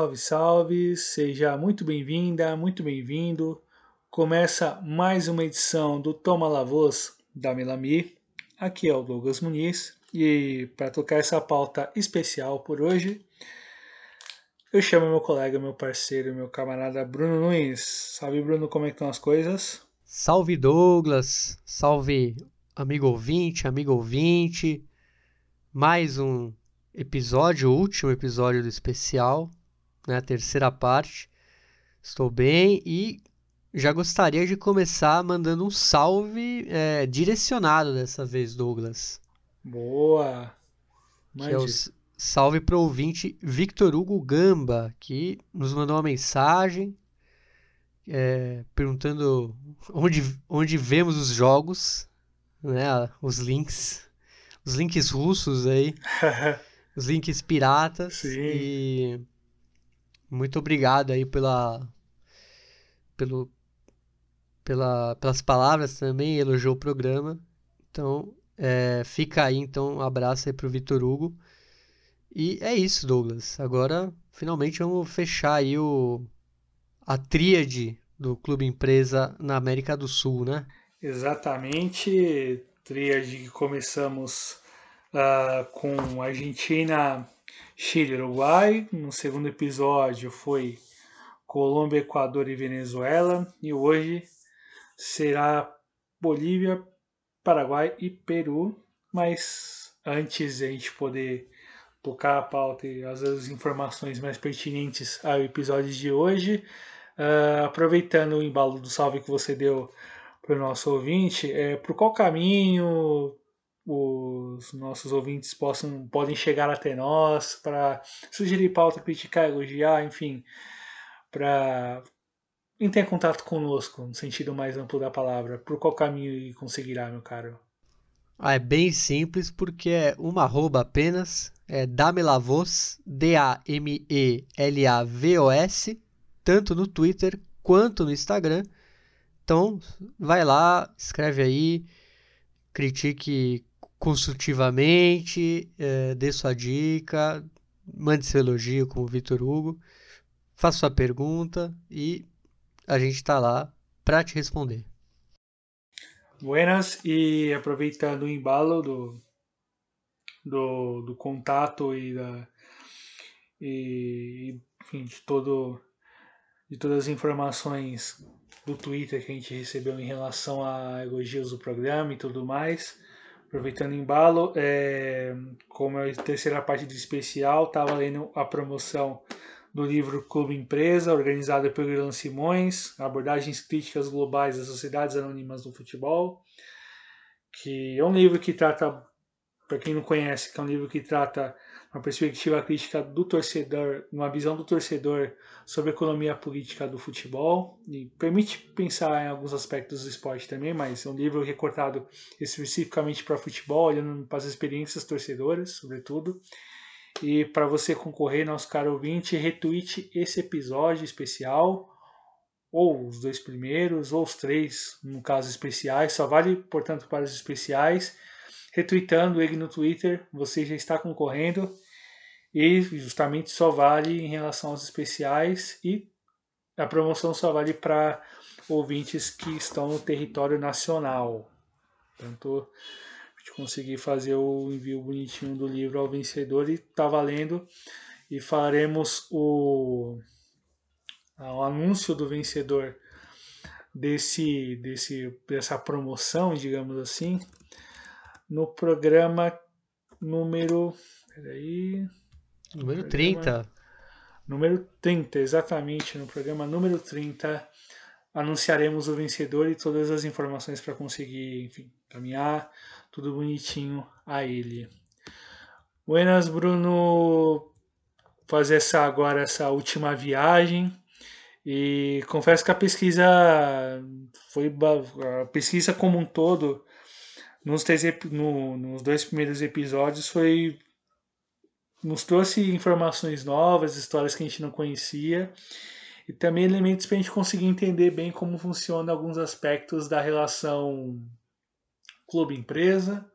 Salve, salve! Seja muito bem-vinda, muito bem-vindo. Começa mais uma edição do Toma La Voz da Melami. Aqui é o Douglas Muniz e para tocar essa pauta especial por hoje, eu chamo meu colega, meu parceiro, meu camarada Bruno Nunes. Salve, Bruno, como é que estão as coisas? Salve, Douglas. Salve, amigo ouvinte, amigo ouvinte. Mais um episódio, o último episódio do especial, né, a terceira parte. Estou bem e já gostaria de começar mandando um salve é, direcionado dessa vez, Douglas. Boa! Que é o salve para o ouvinte Victor Hugo Gamba, que nos mandou uma mensagem é, perguntando onde, onde vemos os jogos, né, os links, os links russos aí, os links piratas. Sim. E muito obrigado aí pela, pelo, pela, pelas palavras também, elogiou o programa. Então, é, fica aí, então, um abraço aí pro Vitor Hugo. E é isso, Douglas. Agora, finalmente, vamos fechar aí o, a tríade do Clube Empresa na América do Sul, né? Exatamente. Tríade que começamos uh, com Argentina, Chile e Uruguai. No segundo episódio foi Colômbia, Equador e Venezuela. E hoje será Bolívia, Paraguai e Peru. Mas antes de a gente poder tocar a pauta e as, informações mais pertinentes ao episódio de hoje, uh, aproveitando o embalo do salve que você deu para o nosso ouvinte, é, por qual caminho os nossos ouvintes possam, podem chegar até nós para sugerir pauta, criticar, elogiar, enfim, para entrar em contato conosco, no sentido mais amplo da palavra. Por qual caminho conseguirá, meu caro? Ah, é bem simples, porque é uma arroba apenas, é Damelavos, D-A-M-E-L-A-V-O-S, tanto no Twitter quanto no Instagram. Então, vai lá, escreve aí, critique construtivamente, é, dê sua dica, mande seu elogio como Vitor Hugo, faça sua pergunta e a gente está lá para te responder. Buenas, e aproveitando o embalo do, do, do contato e, da, e enfim, de, todo, de todas as informações do Twitter que a gente recebeu em relação a elogios do programa e tudo mais. Aproveitando o embalo, é, como é a terceira parte do especial, estava lendo a promoção do livro Clube Empresa, organizado pelo Irlan Simões, Abordagens Críticas Globais das Sociedades Anônimas do Futebol, que é um livro que trata, para quem não conhece, que é um livro que trata uma perspectiva crítica do torcedor, uma visão do torcedor sobre a economia política do futebol e permite pensar em alguns aspectos do esporte também, mas é um livro recortado especificamente para futebol, olhando para as experiências torcedoras, sobretudo. E para você concorrer, nosso caro ouvinte, retweet esse episódio especial, ou os dois primeiros, ou os três, no caso especiais, só vale, portanto, para os especiais. Retweetando ele no Twitter, você já está concorrendo. E justamente só vale em relação aos especiais e a promoção só vale para ouvintes que estão no território nacional. Portanto, de conseguir fazer o envio bonitinho do livro ao vencedor e tá valendo. E faremos o, o anúncio do vencedor desse, desse, dessa promoção, digamos assim, no programa número. Peraí. Número programa, 30. Número 30, exatamente. No programa número 30, anunciaremos o vencedor e todas as informações para conseguir, enfim, caminhar tudo bonitinho a ele. Buenas, Bruno. Fazer essa agora essa última viagem e confesso que a pesquisa foi a pesquisa como um todo nos, três, no, nos dois primeiros episódios foi nos trouxe informações novas, histórias que a gente não conhecia e também elementos para a gente conseguir entender bem como funciona alguns aspectos da relação clube-empresa,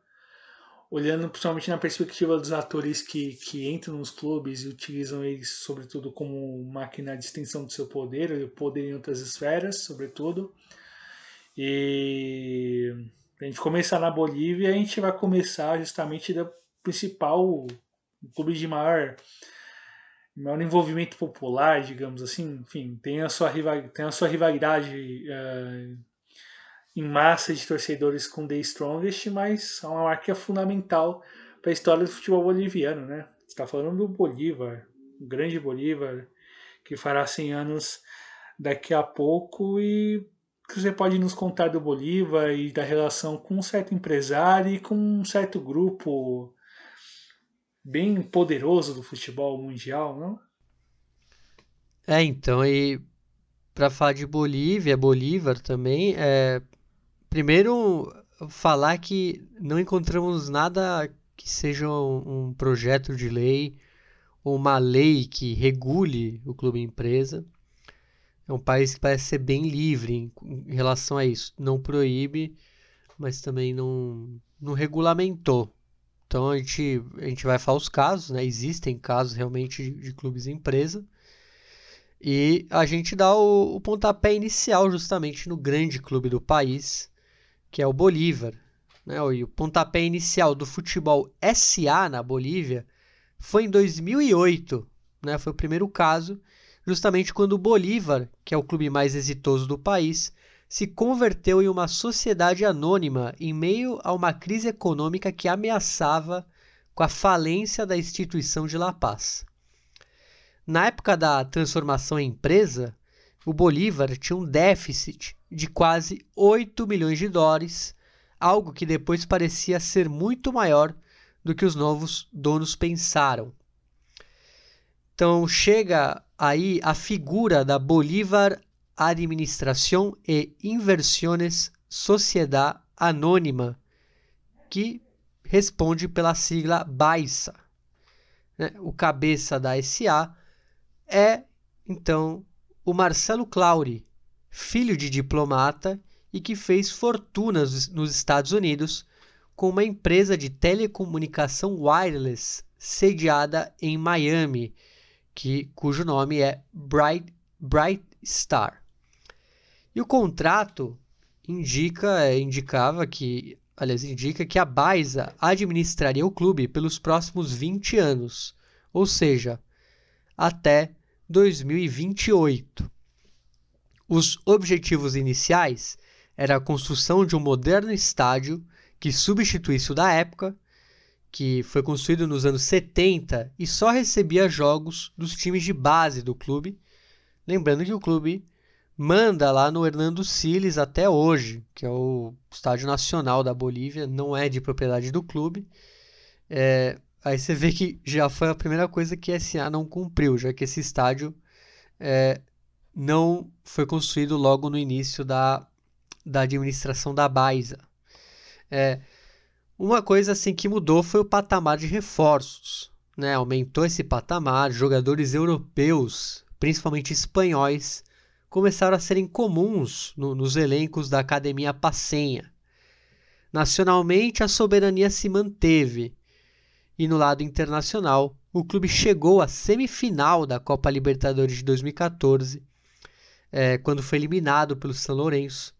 olhando principalmente na perspectiva dos atores que, que entram nos clubes e utilizam eles, sobretudo, como máquina de extensão do seu poder, o poder em outras esferas, sobretudo. E a gente começar na Bolívia, a gente vai começar justamente da principal clube de maior, maior envolvimento popular, digamos assim. Enfim, tem a sua, tem a sua rivalidade uh, em massa de torcedores com The Strongest, mas é uma marca fundamental para a história do futebol boliviano, né? Está falando do Bolívar, o grande Bolívar, que fará 100 anos daqui a pouco e que você pode nos contar do Bolívar e da relação com um certo empresário e com um certo grupo bem poderoso do futebol mundial, não? É, então, e para falar de Bolívia, Bolívar também, é, primeiro falar que não encontramos nada que seja um, projeto de lei ou uma lei que regule o clube empresa. É um país que parece ser bem livre em, em relação a isso. Não proíbe, mas também não, não regulamentou. Então a gente, a gente vai falar os casos, né? Existem casos realmente de, de clubes empresa. E a gente dá o, o, pontapé inicial justamente no grande clube do país, que é o Bolívar. Né? E o pontapé inicial do futebol SA na Bolívia foi em 2008. Né? Foi o primeiro caso, justamente quando o Bolívar, que é o clube mais exitoso do país, se converteu em uma sociedade anônima em meio a uma crise econômica que ameaçava com a falência da instituição de La Paz. Na época da transformação em empresa, o Bolívar tinha um déficit de quase 8 milhões de dólares, algo que depois parecia ser muito maior do que os novos donos pensaram. Então chega aí a figura da Bolívar Administración e Inversiones Sociedade Anônima, que responde pela sigla BAISA. Né? O cabeça da SA é, então, o Marcelo Clauri, filho de diplomata e que fez fortunas nos Estados Unidos com uma empresa de telecomunicação wireless sediada em Miami, que, cujo nome é Bright, Bright Star. E o contrato indica, indicava que, aliás, indica que a Baisa administraria o clube pelos próximos 20 anos, ou seja, até 2028. Os objetivos iniciais era a construção de um moderno estádio que substituísse o da época, que foi construído nos anos 70 e só recebia jogos dos times de base do clube. Lembrando que o clube manda lá no Hernando Siles até hoje, que é o estádio nacional da Bolívia, não é de propriedade do clube. É, aí você vê que já foi a primeira coisa que a SA não cumpriu, já que esse estádio é, não foi construído logo no início da, da administração da Baisa. É, uma coisa assim que mudou foi o patamar de reforços. Né? Aumentou esse patamar, jogadores europeus, principalmente espanhóis, começaram a serem comuns no, nos elencos da Academia Passenha. Nacionalmente, a soberania se manteve, e no lado internacional, o clube chegou à semifinal da Copa Libertadores de 2014, é, quando foi eliminado pelo São Lourenço,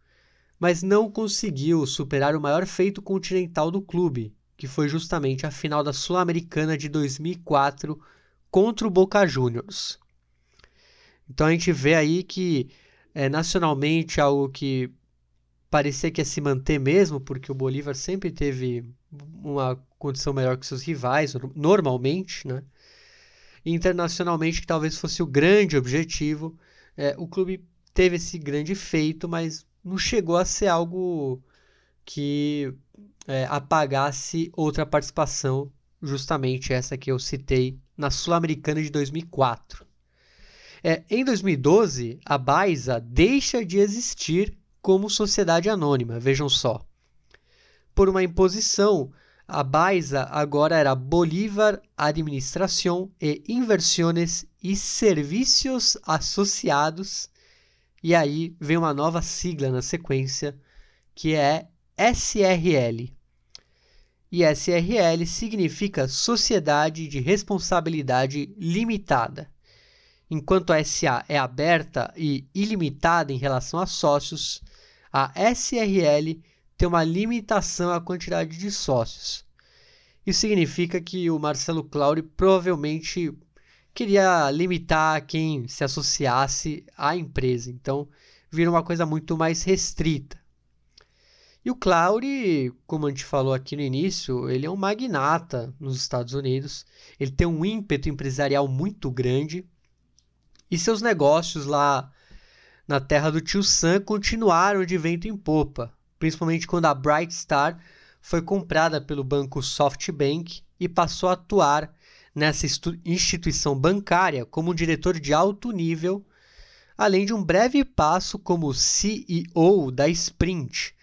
mas não conseguiu superar o maior feito continental do clube, que foi justamente a final da Sul-Americana de 2004 contra o Boca Juniors. Então a gente vê aí que é, nacionalmente algo que parecia que ia se manter mesmo, porque o Bolívar sempre teve uma condição melhor que seus rivais, normalmente, né? E internacionalmente, que talvez fosse o grande objetivo, é, o clube teve esse grande feito, mas não chegou a ser algo que é, apagasse outra participação, justamente essa que eu citei na Sul-Americana de 2004. É, em 2012, a Baisa deixa de existir como sociedade anônima, vejam só. Por uma imposição, a Baisa agora era Bolívar Administración e Inversiones e Servicios Associados, e aí vem uma nova sigla na sequência, que é SRL. e SRL significa Sociedade de Responsabilidade Limitada. Enquanto a SA é aberta e ilimitada em relação a sócios, a SRL tem uma limitação à quantidade de sócios. Isso significa que o Marcelo Claure provavelmente queria limitar quem se associasse à empresa, então vira uma coisa muito mais restrita. E o Claure, como a gente falou aqui no início, ele é um magnata nos Estados Unidos. Ele tem um ímpeto empresarial muito grande. E seus negócios lá na terra do tio Sam continuaram de vento em popa, principalmente quando a Bright Star foi comprada pelo banco SoftBank e passou a atuar nessa instituição bancária como diretor de alto nível, além de um breve passo como CEO da Sprint,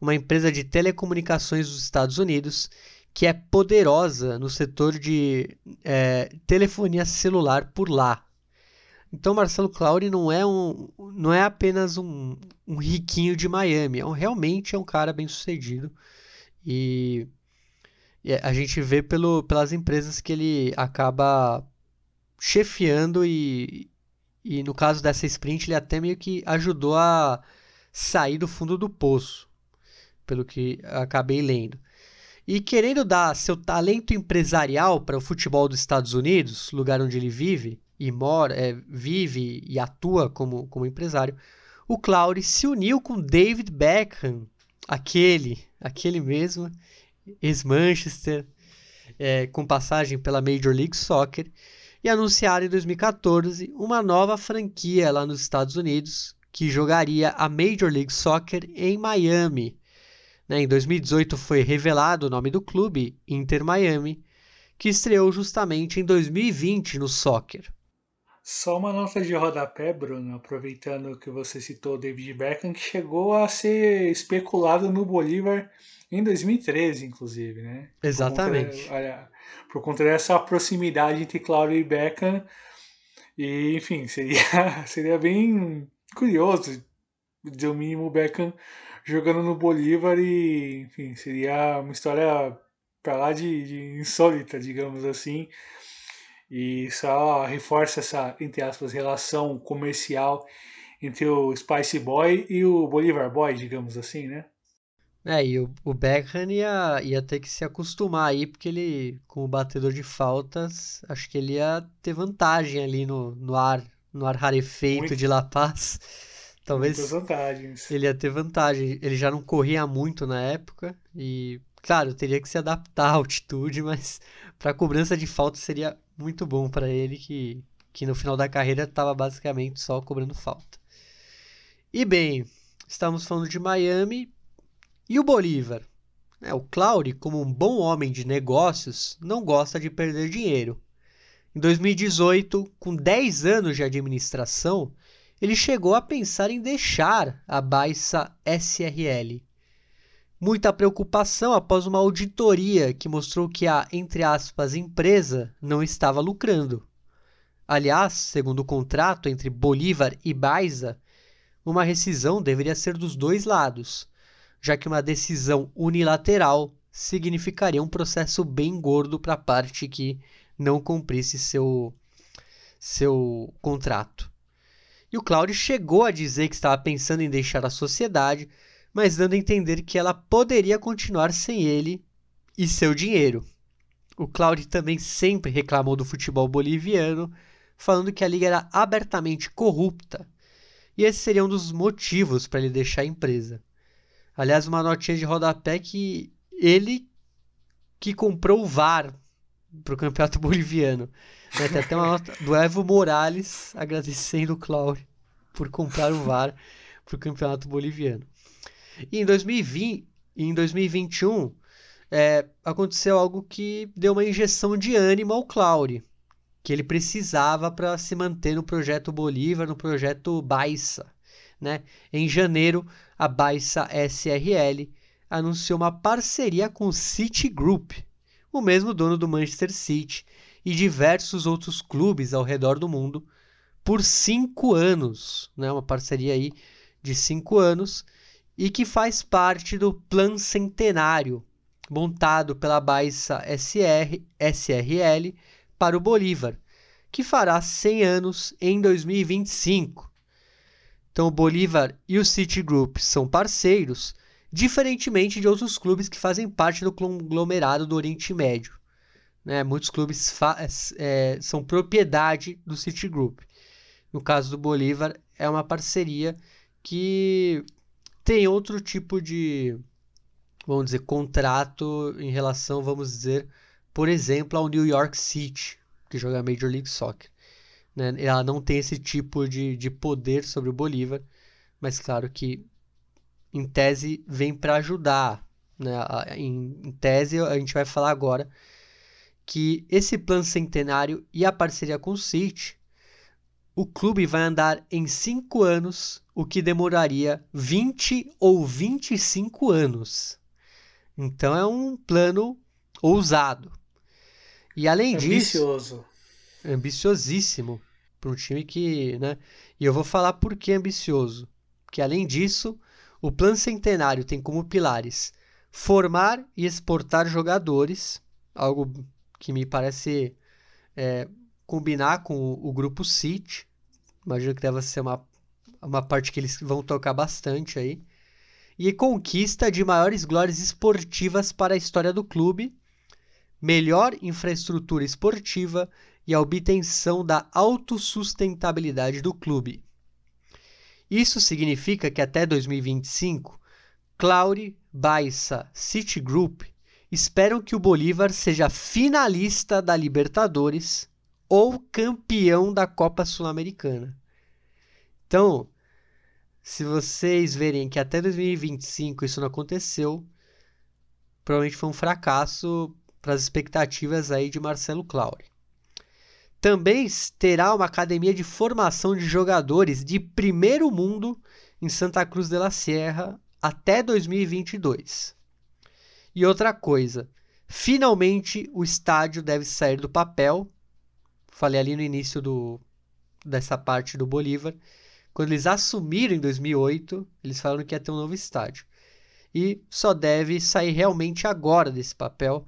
uma empresa de telecomunicações dos Estados Unidos que é poderosa no setor de é, telefonia celular por lá. Então, Marcelo Claure não é, um, não é apenas um, um riquinho de Miami, é um, realmente é um cara bem sucedido. E a gente vê pelo, pelas empresas que ele acaba chefiando e, e no caso dessa sprint ele até meio que ajudou a sair do fundo do poço pelo que acabei lendo. E querendo dar seu talento empresarial para o futebol dos Estados Unidos, lugar onde ele vive e mora, é, vive e atua como, como empresário, o Claude se uniu com David Beckham, aquele, aquele mesmo, ex-Manchester, é, com passagem pela Major League Soccer, e anunciaram em 2014 uma nova franquia lá nos Estados Unidos que jogaria a Major League Soccer em Miami, né? Em 2018 foi revelado o nome do clube, Inter Miami, que estreou justamente em 2020 no soccer. Só uma nota de rodapé, Bruno, aproveitando que você citou o David Beckham, que chegou a ser especulado no Bolívar em 2013, inclusive, né? Exatamente. Por conta, olha, por conta dessa proximidade entre Claudio e Beckham. E, enfim, seria, seria bem curioso, de o mínimo, o Beckham jogando no Bolívar e, enfim, seria uma história para lá de, de insólita, digamos assim. E só reforça essa, entre aspas, relação comercial entre o Spice Boy e o Bolivar Boy, digamos assim, né? É, e o, o Beckham ia, ia ter que se acostumar aí, porque ele, como batedor de faltas, acho que ele ia ter vantagem ali no, no ar, no ar rarefeito Muito. de La Paz. Talvez Muitas vantagens. ele ia ter vantagem. Ele já não corria muito na época e, claro, teria que se adaptar à altitude, mas para cobrança de falta seria muito bom para ele que, que no final da carreira estava basicamente só cobrando falta. E bem, estamos falando de Miami e o Bolívar. É, o Claude, como um bom homem de negócios, não gosta de perder dinheiro. Em 2018, com 10 anos de administração, ele chegou a pensar em deixar a Baixa SRL. Muita preocupação após uma auditoria que mostrou que a, entre aspas, empresa não estava lucrando. Aliás, segundo o contrato entre Bolívar e Baixa, uma rescisão deveria ser dos dois lados, já que uma decisão unilateral significaria um processo bem gordo para a parte que não cumprisse seu, seu contrato. E o Cláudio chegou a dizer que estava pensando em deixar a sociedade, mas dando a entender que ela poderia continuar sem ele e seu dinheiro. O Cláudio também sempre reclamou do futebol boliviano, falando que a liga era abertamente corrupta, e esse seria um dos motivos para ele deixar a empresa. Aliás, uma notinha de rodapé que ele que comprou o VAR para o campeonato boliviano. Né? Tem até uma nota do Evo Morales agradecendo o Cláudio por comprar o VAR para o campeonato boliviano. E em 2020, em 2021, é, aconteceu algo que deu uma injeção de ânimo ao Cláudio, que ele precisava para se manter no projeto Bolívar, no projeto Baixa. Né? Em janeiro, a Baixa SRL anunciou uma parceria com o Citigroup, o mesmo dono do Manchester City e diversos outros clubes ao redor do mundo, por cinco anos, né? uma parceria aí de cinco anos, e que faz parte do Plano Centenário, montado pela Baixa SR, SRL para o Bolívar, que fará 100 anos em 2025. Então, o Bolívar e o Citigroup são parceiros, diferentemente de outros clubes que fazem parte do conglomerado do Oriente Médio. Né? Muitos clubes é, são propriedade do Citigroup. No caso do Bolívar, é uma parceria que tem outro tipo de, vamos dizer, contrato em relação, vamos dizer, por exemplo, ao New York City, que joga Major League Soccer. Né? Ela não tem esse tipo de, de poder sobre o Bolívar, mas claro que em tese vem para ajudar. Né? Em, em tese, a gente vai falar agora que esse plano centenário e a parceria com o City, o clube vai andar em 5 anos, o que demoraria 20 ou 25 anos. Então é um plano ousado. E além Ambicioso. disso, ambiciosíssimo para um time que, né? E eu vou falar por que ambicioso. Que além disso, o plano centenário tem como pilares formar e exportar jogadores, algo que me parece é, combinar com o, o, grupo City. Imagino que deve ser uma, uma parte que eles vão tocar bastante aí. E conquista de maiores glórias esportivas para a história do clube, melhor infraestrutura esportiva e a obtenção da autossustentabilidade do clube. Isso significa que até 2025, Claure, Baixa, Citigroup esperam que o Bolívar seja finalista da Libertadores ou campeão da Copa Sul-Americana. Então, se vocês verem que até 2025 isso não aconteceu, provavelmente foi um fracasso para as expectativas aí de Marcelo Claure. Também terá uma academia de formação de jogadores de primeiro mundo em Santa Cruz de la Sierra até 2022. E outra coisa, finalmente o estádio deve sair do papel. Falei ali no início do, dessa parte do Bolívar. Quando eles assumiram em 2008, eles falaram que ia ter um novo estádio. E só deve sair realmente agora desse papel.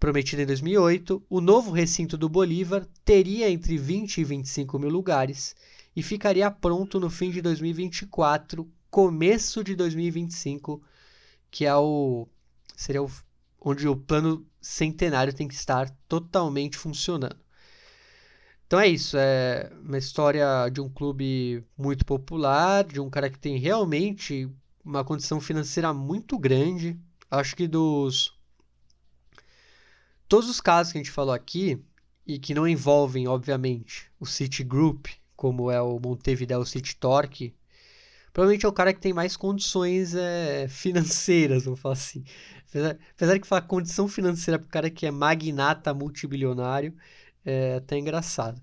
Prometido em 2008, o novo recinto do Bolívar teria entre 20 e 25 mil lugares e ficaria pronto no fim de 2024, começo de 2025, que é o seria o, onde o plano centenário tem que estar totalmente funcionando. Então é isso, é uma história de um clube muito popular, de um cara que tem realmente uma condição financeira muito grande. Acho que dos todos os casos que a gente falou aqui e que não envolvem, obviamente, o City Group, como é o Montevideo City Torque, provavelmente é o cara que tem mais condições é, financeiras, vamos falar assim. Apesar, apesar que falar condição financeira para o cara que é magnata multibilionário é até engraçado.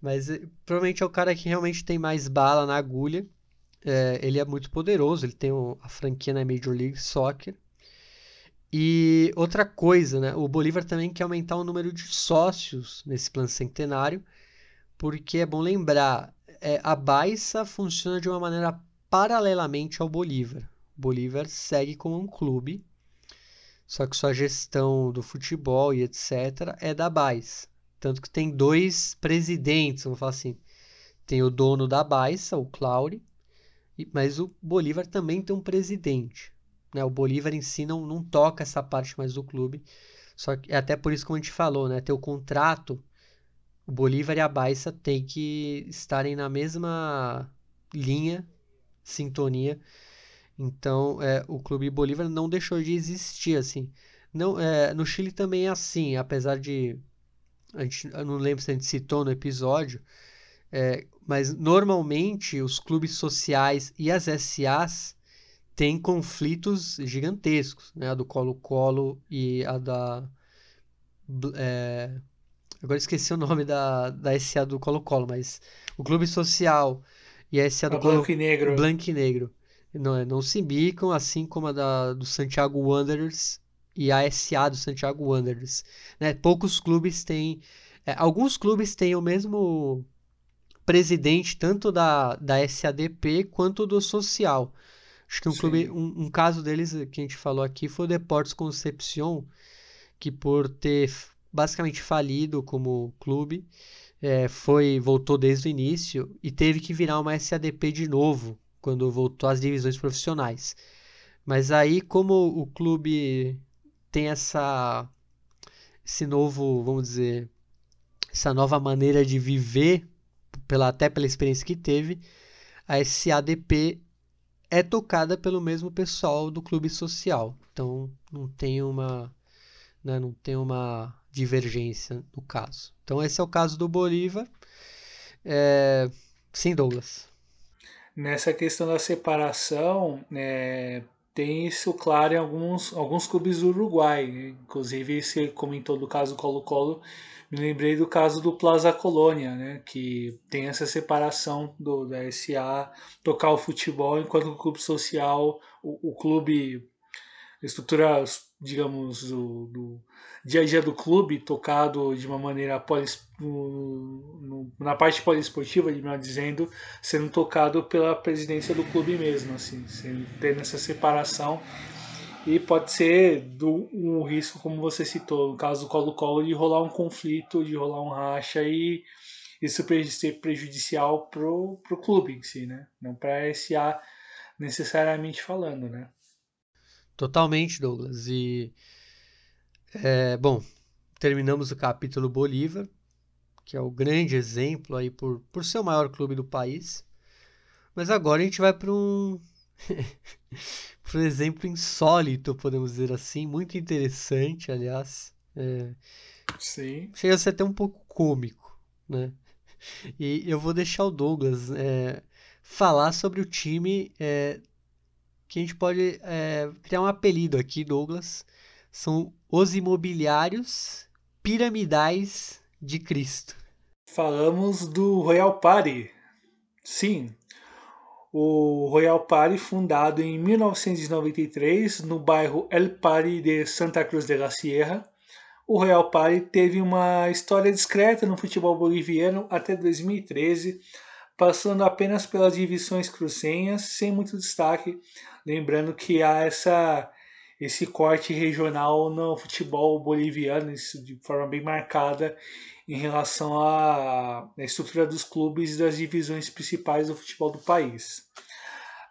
Mas é, provavelmente é o cara que realmente tem mais bala na agulha. É, ele é muito poderoso, ele tem o, a franquia na Major League Soccer. E outra coisa, né? O Bolívar também quer aumentar o número de sócios nesse plano centenário, porque é bom lembrar, é, a Baixa funciona de uma maneira paralelamente ao Bolívar. O Bolívar segue como um clube só que sua gestão do futebol e etc. é da BAIS. Tanto que tem dois presidentes, vamos falar assim. Tem o dono da Baixa, o Claure, mas o Bolívar também tem um presidente. Né? O Bolívar em si não, não toca essa parte mais do clube. Só que é até por isso que a gente falou, né? Ter o contrato, o Bolívar e a Baixa têm que estarem na mesma linha, sintonia então, é, o Clube Bolívar não deixou de existir, assim. Não, é, no Chile também é assim, apesar de... A gente, eu não lembro se a gente citou no episódio, é, mas normalmente os clubes sociais e as SAs têm conflitos gigantescos, né? A do Colo-Colo e a da... É, agora esqueci o nome da, da SA do Colo-Colo, mas o clube social e a SA do Colo... Blanco e Negro. Blanco e Negro não, não se bicam, assim como a da, do Santiago Wanderers e a SA do Santiago Wanderers. Né? Poucos clubes têm. É, alguns clubes têm o mesmo presidente, tanto da, da SADP quanto do social. Acho que um clube, um, um, caso deles que a gente falou aqui foi o Deportes Concepción, que por ter basicamente falido como clube, é, foi voltou desde o início e teve que virar uma SADP de novo quando voltou às divisões profissionais. Mas aí, como o clube tem essa esse novo, vamos dizer, essa nova maneira de viver, pela, até pela experiência que teve, a SADP é tocada pelo mesmo pessoal do clube social. Então não tem uma, né, não tem uma divergência no caso. Então esse é o caso do Bolívar. É... Sim, Douglas. Nessa questão da separação, é, tem isso claro em alguns, alguns clubes do Uruguai. Inclusive, você comentou do caso Colo-Colo, me lembrei do caso do Plaza Colônia, né, que tem essa separação do, da SA tocar o futebol, enquanto o clube social, o, o clube, a estrutura, digamos, do, do, dia a dia do clube, tocado de uma maneira polis, na parte poliesportiva, melhor dizendo, sendo tocado pela presidência do clube mesmo, assim, tendo essa separação e pode ser do, um risco, como você citou, no caso do Colo-Colo, de rolar um conflito, de rolar um racha e isso ser prejudicial pro, pro clube em si, né? Não para a SA necessariamente falando, né? Totalmente, Douglas. E, é, bom, terminamos o capítulo Bolívar, que é o grande exemplo aí por, por ser o maior clube do país. Mas agora a gente vai para um por exemplo insólito, podemos dizer assim, muito interessante, aliás. É, Sim. Chega a ser até um pouco cômico, né? E eu vou deixar o Douglas é, falar sobre o time é, que a gente pode é, criar um apelido aqui, Douglas. São os imobiliários piramidais de Cristo. Falamos do Royal Party. Sim, o Royal Party, fundado em 1993 no bairro El Party de Santa Cruz de la Sierra. O Royal Party teve uma história discreta no futebol boliviano até 2013, passando apenas pelas divisões crucenhas, sem muito destaque. Lembrando que há essa, esse corte regional no futebol boliviano, isso de forma bem marcada em relação à, estrutura dos clubes e das divisões principais do futebol do país.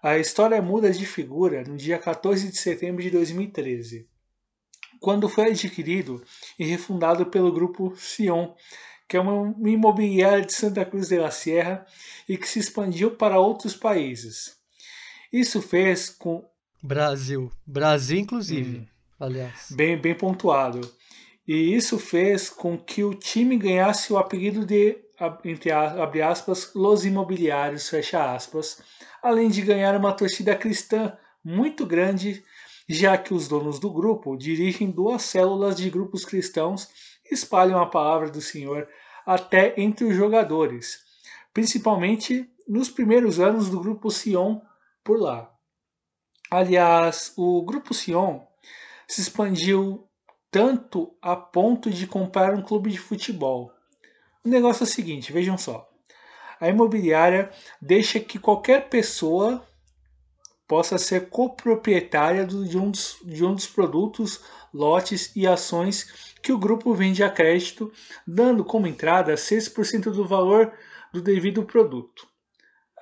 A história muda de figura no dia 14 de setembro de 2013, quando foi adquirido e refundado pelo grupo Sion, que é uma imobiliária de Santa Cruz de la Sierra e que se expandiu para outros países. Isso fez com Brasil, Brasil inclusive, hum, aliás. Bem, bem pontuado e isso fez com que o time ganhasse o apelido de, entre abre aspas, Los Imobiliários, fecha aspas, além de ganhar uma torcida cristã muito grande, já que os donos do grupo dirigem duas células de grupos cristãos e espalham a palavra do Senhor até entre os jogadores, principalmente nos primeiros anos do grupo Sion por lá. Aliás, o grupo Sion se expandiu tanto a ponto de comprar um clube de futebol. O negócio é o seguinte, vejam só. A imobiliária deixa que qualquer pessoa possa ser coproprietária de um dos, de um dos produtos, lotes e ações que o grupo vende a crédito, dando como entrada 6% do valor do devido produto.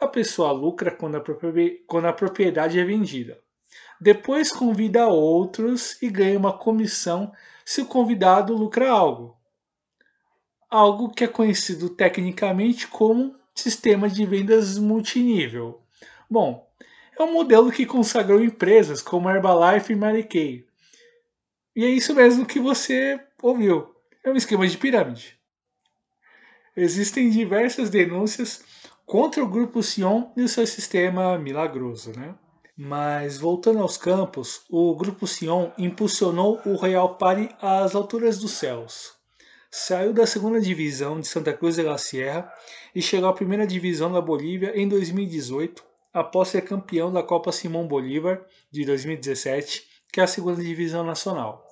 A pessoa lucra quando a, propriedade é vendida. Depois convida outros e ganha uma comissão se o convidado lucra algo. Algo que é conhecido tecnicamente como sistema de vendas multinível. Bom, é um modelo que consagrou empresas como Herbalife e Mary Kay. E é isso mesmo que você ouviu. É um esquema de pirâmide. Existem diversas denúncias contra o grupo Sion e o seu sistema milagroso, né? Mas voltando aos campos, o Grupo Sion impulsionou o Real Party às alturas dos céus. Saiu da segunda divisão de Santa Cruz de la Sierra e chegou à primeira divisão da Bolívia em 2018, após ser campeão da Copa Simão Bolívar de 2017, que é a segunda divisão nacional.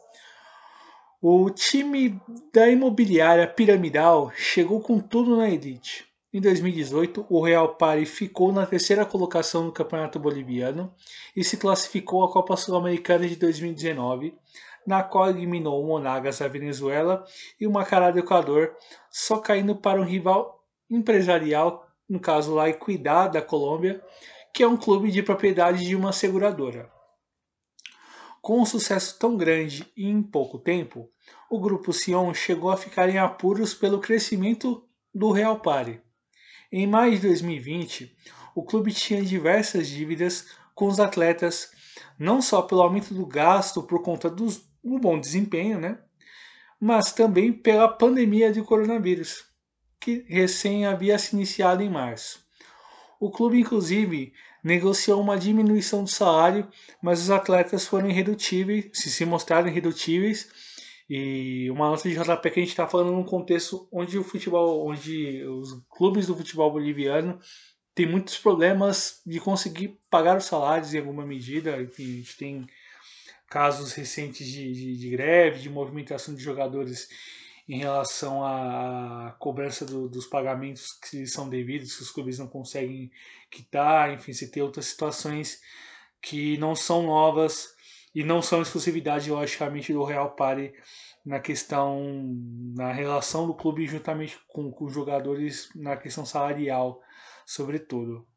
O time da imobiliária piramidal chegou com tudo na elite. Em 2018, o Real Pari ficou na terceira colocação no Campeonato Boliviano e se classificou à Copa Sul-Americana de 2019, na qual eliminou o Monagas da Venezuela e o Macará do Equador, só caindo para um rival empresarial, no caso lá Equidad da Colômbia, que é um clube de propriedade de uma seguradora. Com um sucesso tão grande e em pouco tempo, o grupo Sion chegou a ficar em apuros pelo crescimento do Real Pari. Em maio de 2020, o clube tinha diversas dívidas com os atletas, não só pelo aumento do gasto por conta do bom desempenho, né? mas também pela pandemia de coronavírus, que recém havia se iniciado em março. O clube, inclusive, negociou uma diminuição do salário, mas os atletas foram irredutíveis, se se mostraram irredutíveis e uma nota de JP que a gente está falando num contexto onde o futebol, onde os clubes do futebol boliviano têm muitos problemas de conseguir pagar os salários em alguma medida. Enfim, a gente tem casos recentes de, de, de greve, de movimentação de jogadores em relação à cobrança do, dos pagamentos que são devidos, que os clubes não conseguem quitar, enfim, se tem outras situações que não são novas e não são exclusividade, logicamente, do Real Pare na questão, na relação do clube juntamente com, com os jogadores na questão salarial, sobretudo.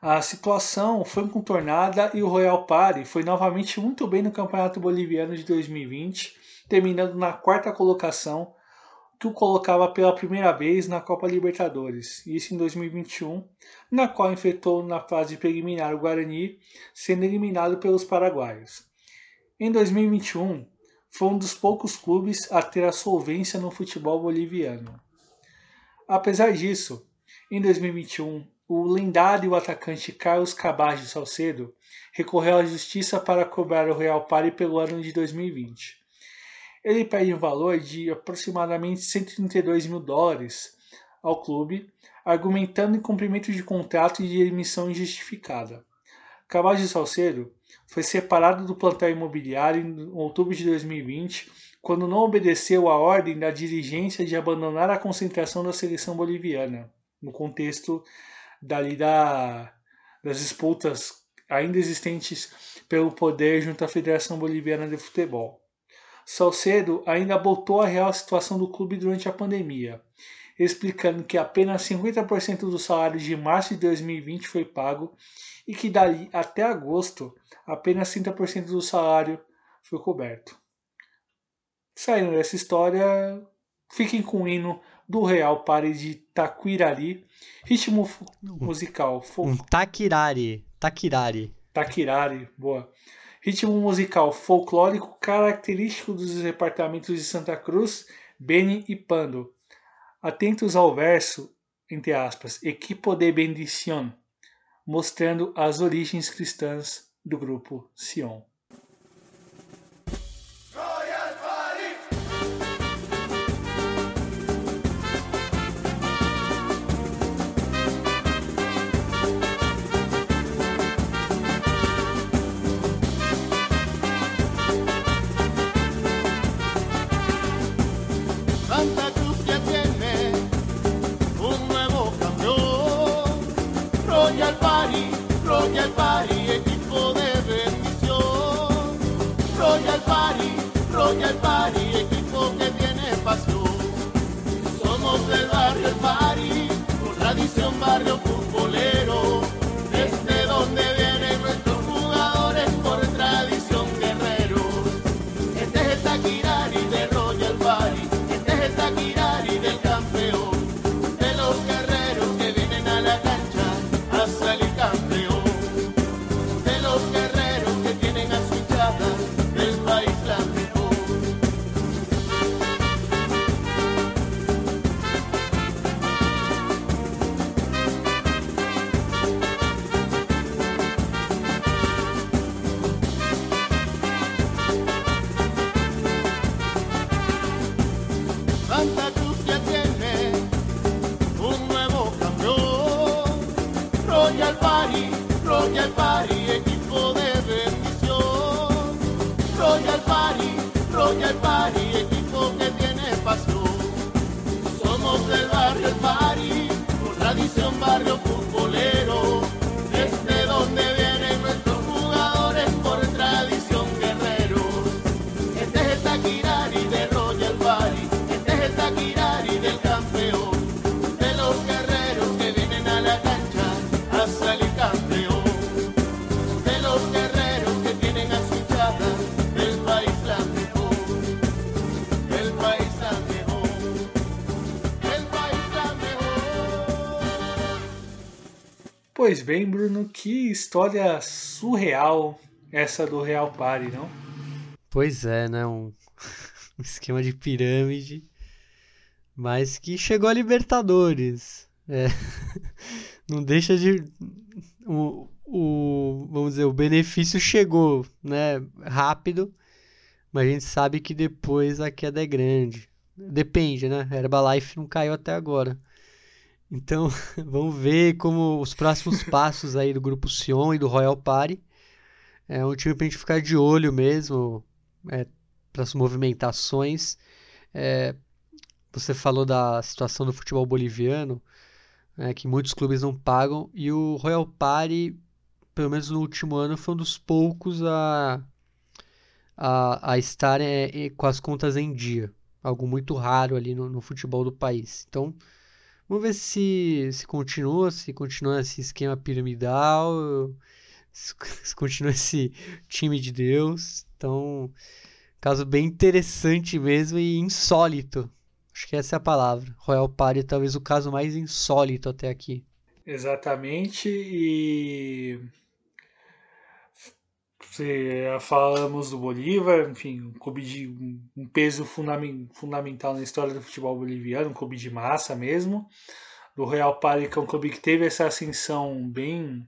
A situação foi contornada e o Royal Pare foi novamente muito bem no Campeonato Boliviano de 2020, terminando na quarta colocação, que o colocava pela primeira vez na Copa Libertadores, isso em 2021, na qual enfrentou na fase preliminar o Guarani, sendo eliminado pelos paraguaios. Em 2021, foi um dos poucos clubes a ter a solvência no futebol boliviano. Apesar disso, em 2021, o lendário atacante Carlos Cabage Salcedo recorreu à justiça para cobrar o Real Pari pelo ano de 2020 ele pede um valor de aproximadamente 132 mil dólares ao clube, argumentando cumprimento de contrato e de emissão injustificada. Cabral de Salcedo foi separado do plantel imobiliário em outubro de 2020, quando não obedeceu à ordem da dirigência de abandonar a concentração da seleção boliviana, no contexto dali da, das disputas ainda existentes pelo poder junto à Federação Boliviana de Futebol. Salcedo ainda botou a real situação do clube durante a pandemia, explicando que apenas 50% do salário de março de 2020 foi pago e que dali até agosto apenas 30% do salário foi coberto. Saindo dessa história, fiquem com o hino do Real Pare de Taquirari, ritmo musical. Um taquirari, taquirari. Taquirari, boa ritmo musical folclórico característico dos departamentos de Santa Cruz, Beni e Pando. Atentos ao verso, entre aspas, Equipo de Bendición, mostrando as origens cristãs do grupo Sion. Barrio Royal Party, Royal Party, equipo de bendición. Royal Party, Royal Party, equipo que tiene pasión. Somos del barrio El Party, barrio futbolero, Pois bem, Bruno, que história surreal essa do Real Party, não? Pois é, né? Um, esquema de pirâmide, mas que chegou a Libertadores. É. Não deixa de. O, o, vamos dizer, o benefício chegou, né? Rápido, mas a gente sabe que depois a queda é grande. Depende, né? Herbalife não caiu até agora. Então, vamos ver como os próximos passos aí do Grupo Sion e do Royal Party. É um time pra gente ficar de olho mesmo é, para as movimentações. É, você falou da situação do futebol boliviano, né, que muitos clubes não pagam, e o Royal Party, pelo menos no último ano, foi um dos poucos a, a, a estar é, é, com as contas em dia. Algo muito raro ali no, no futebol do país. Então, vamos ver se, se continua, se continua esse esquema piramidal, se, se continua esse time de Deus. Então, caso bem interessante mesmo e insólito. Acho que essa é a palavra. Royal Party talvez o caso mais insólito até aqui. Exatamente, e se falamos do Bolívar, enfim, um clube de um- peso fundamen- fundamental na história do futebol boliviano, um clube de massa mesmo. Do Real Party, que é um clube que teve essa ascensão bem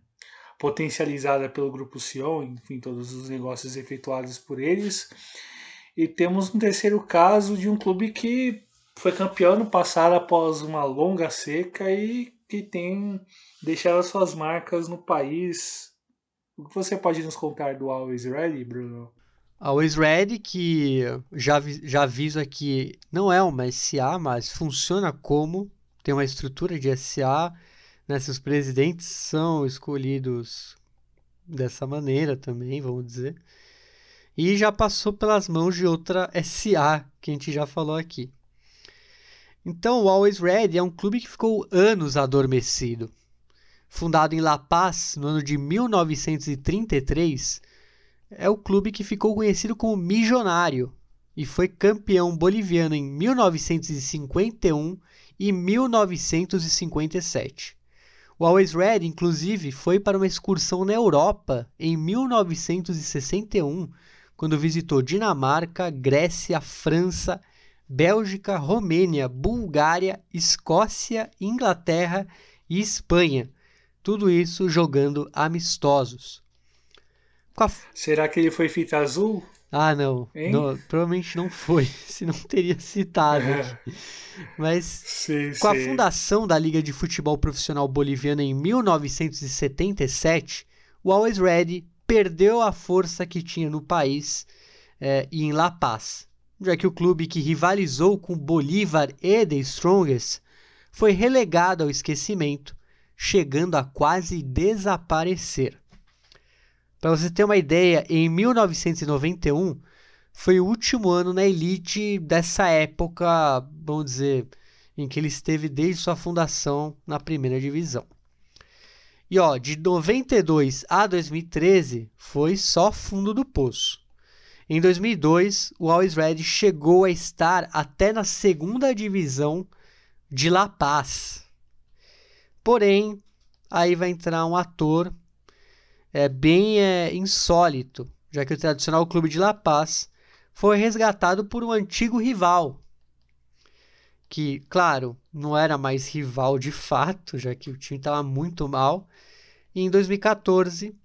potencializada pelo Grupo Sion, enfim, todos os negócios efetuados por eles. E temos um terceiro caso de um clube que foi campeão no passado após uma longa seca e que tem deixado as suas marcas no país. O que você pode nos contar do Always Ready, Bruno? Always Ready, que já, já aviso aqui, não é uma SA, mas funciona como, tem uma estrutura de SA, né? Seus presidentes são escolhidos dessa maneira também, vamos dizer. E já passou pelas mãos de outra SA, que a gente já falou aqui. Então, o Always Ready é um clube que ficou anos adormecido. Fundado em La Paz no ano de 1933, é o clube que ficou conhecido como Milionário e foi campeão boliviano em 1951 e 1957. O Always Red, inclusive, foi para uma excursão na Europa em 1961, quando visitou Dinamarca, Grécia, França, Bélgica, Romênia, Bulgária, Escócia, Inglaterra e Espanha. Tudo isso jogando amistosos. A Será que ele foi fita azul? ah, não. Não, Provavelmente não foi, senão teria citado. É. Mas Sim, com a sim. fundação da Liga de Futebol Profissional Boliviana em 1977, o Always Ready perdeu a força que tinha no país eh, e em La Paz, já que o clube que rivalizou com Bolívar e The Strongest foi relegado ao esquecimento, chegando a quase desaparecer. Para você ter uma ideia, em 1991 foi o último ano na elite dessa época, vamos dizer, em que ele esteve desde sua fundação na primeira divisão. E ó, de 92 a 2013 foi só fundo do poço. Em 2002, o Always Red chegou a estar até na segunda divisão de La Paz. Porém, aí vai entrar um ator é bem é, insólito, já que o tradicional clube de La Paz foi resgatado por um antigo rival, que, claro, não era mais rival de fato, já que o time estava muito mal. E em 2014,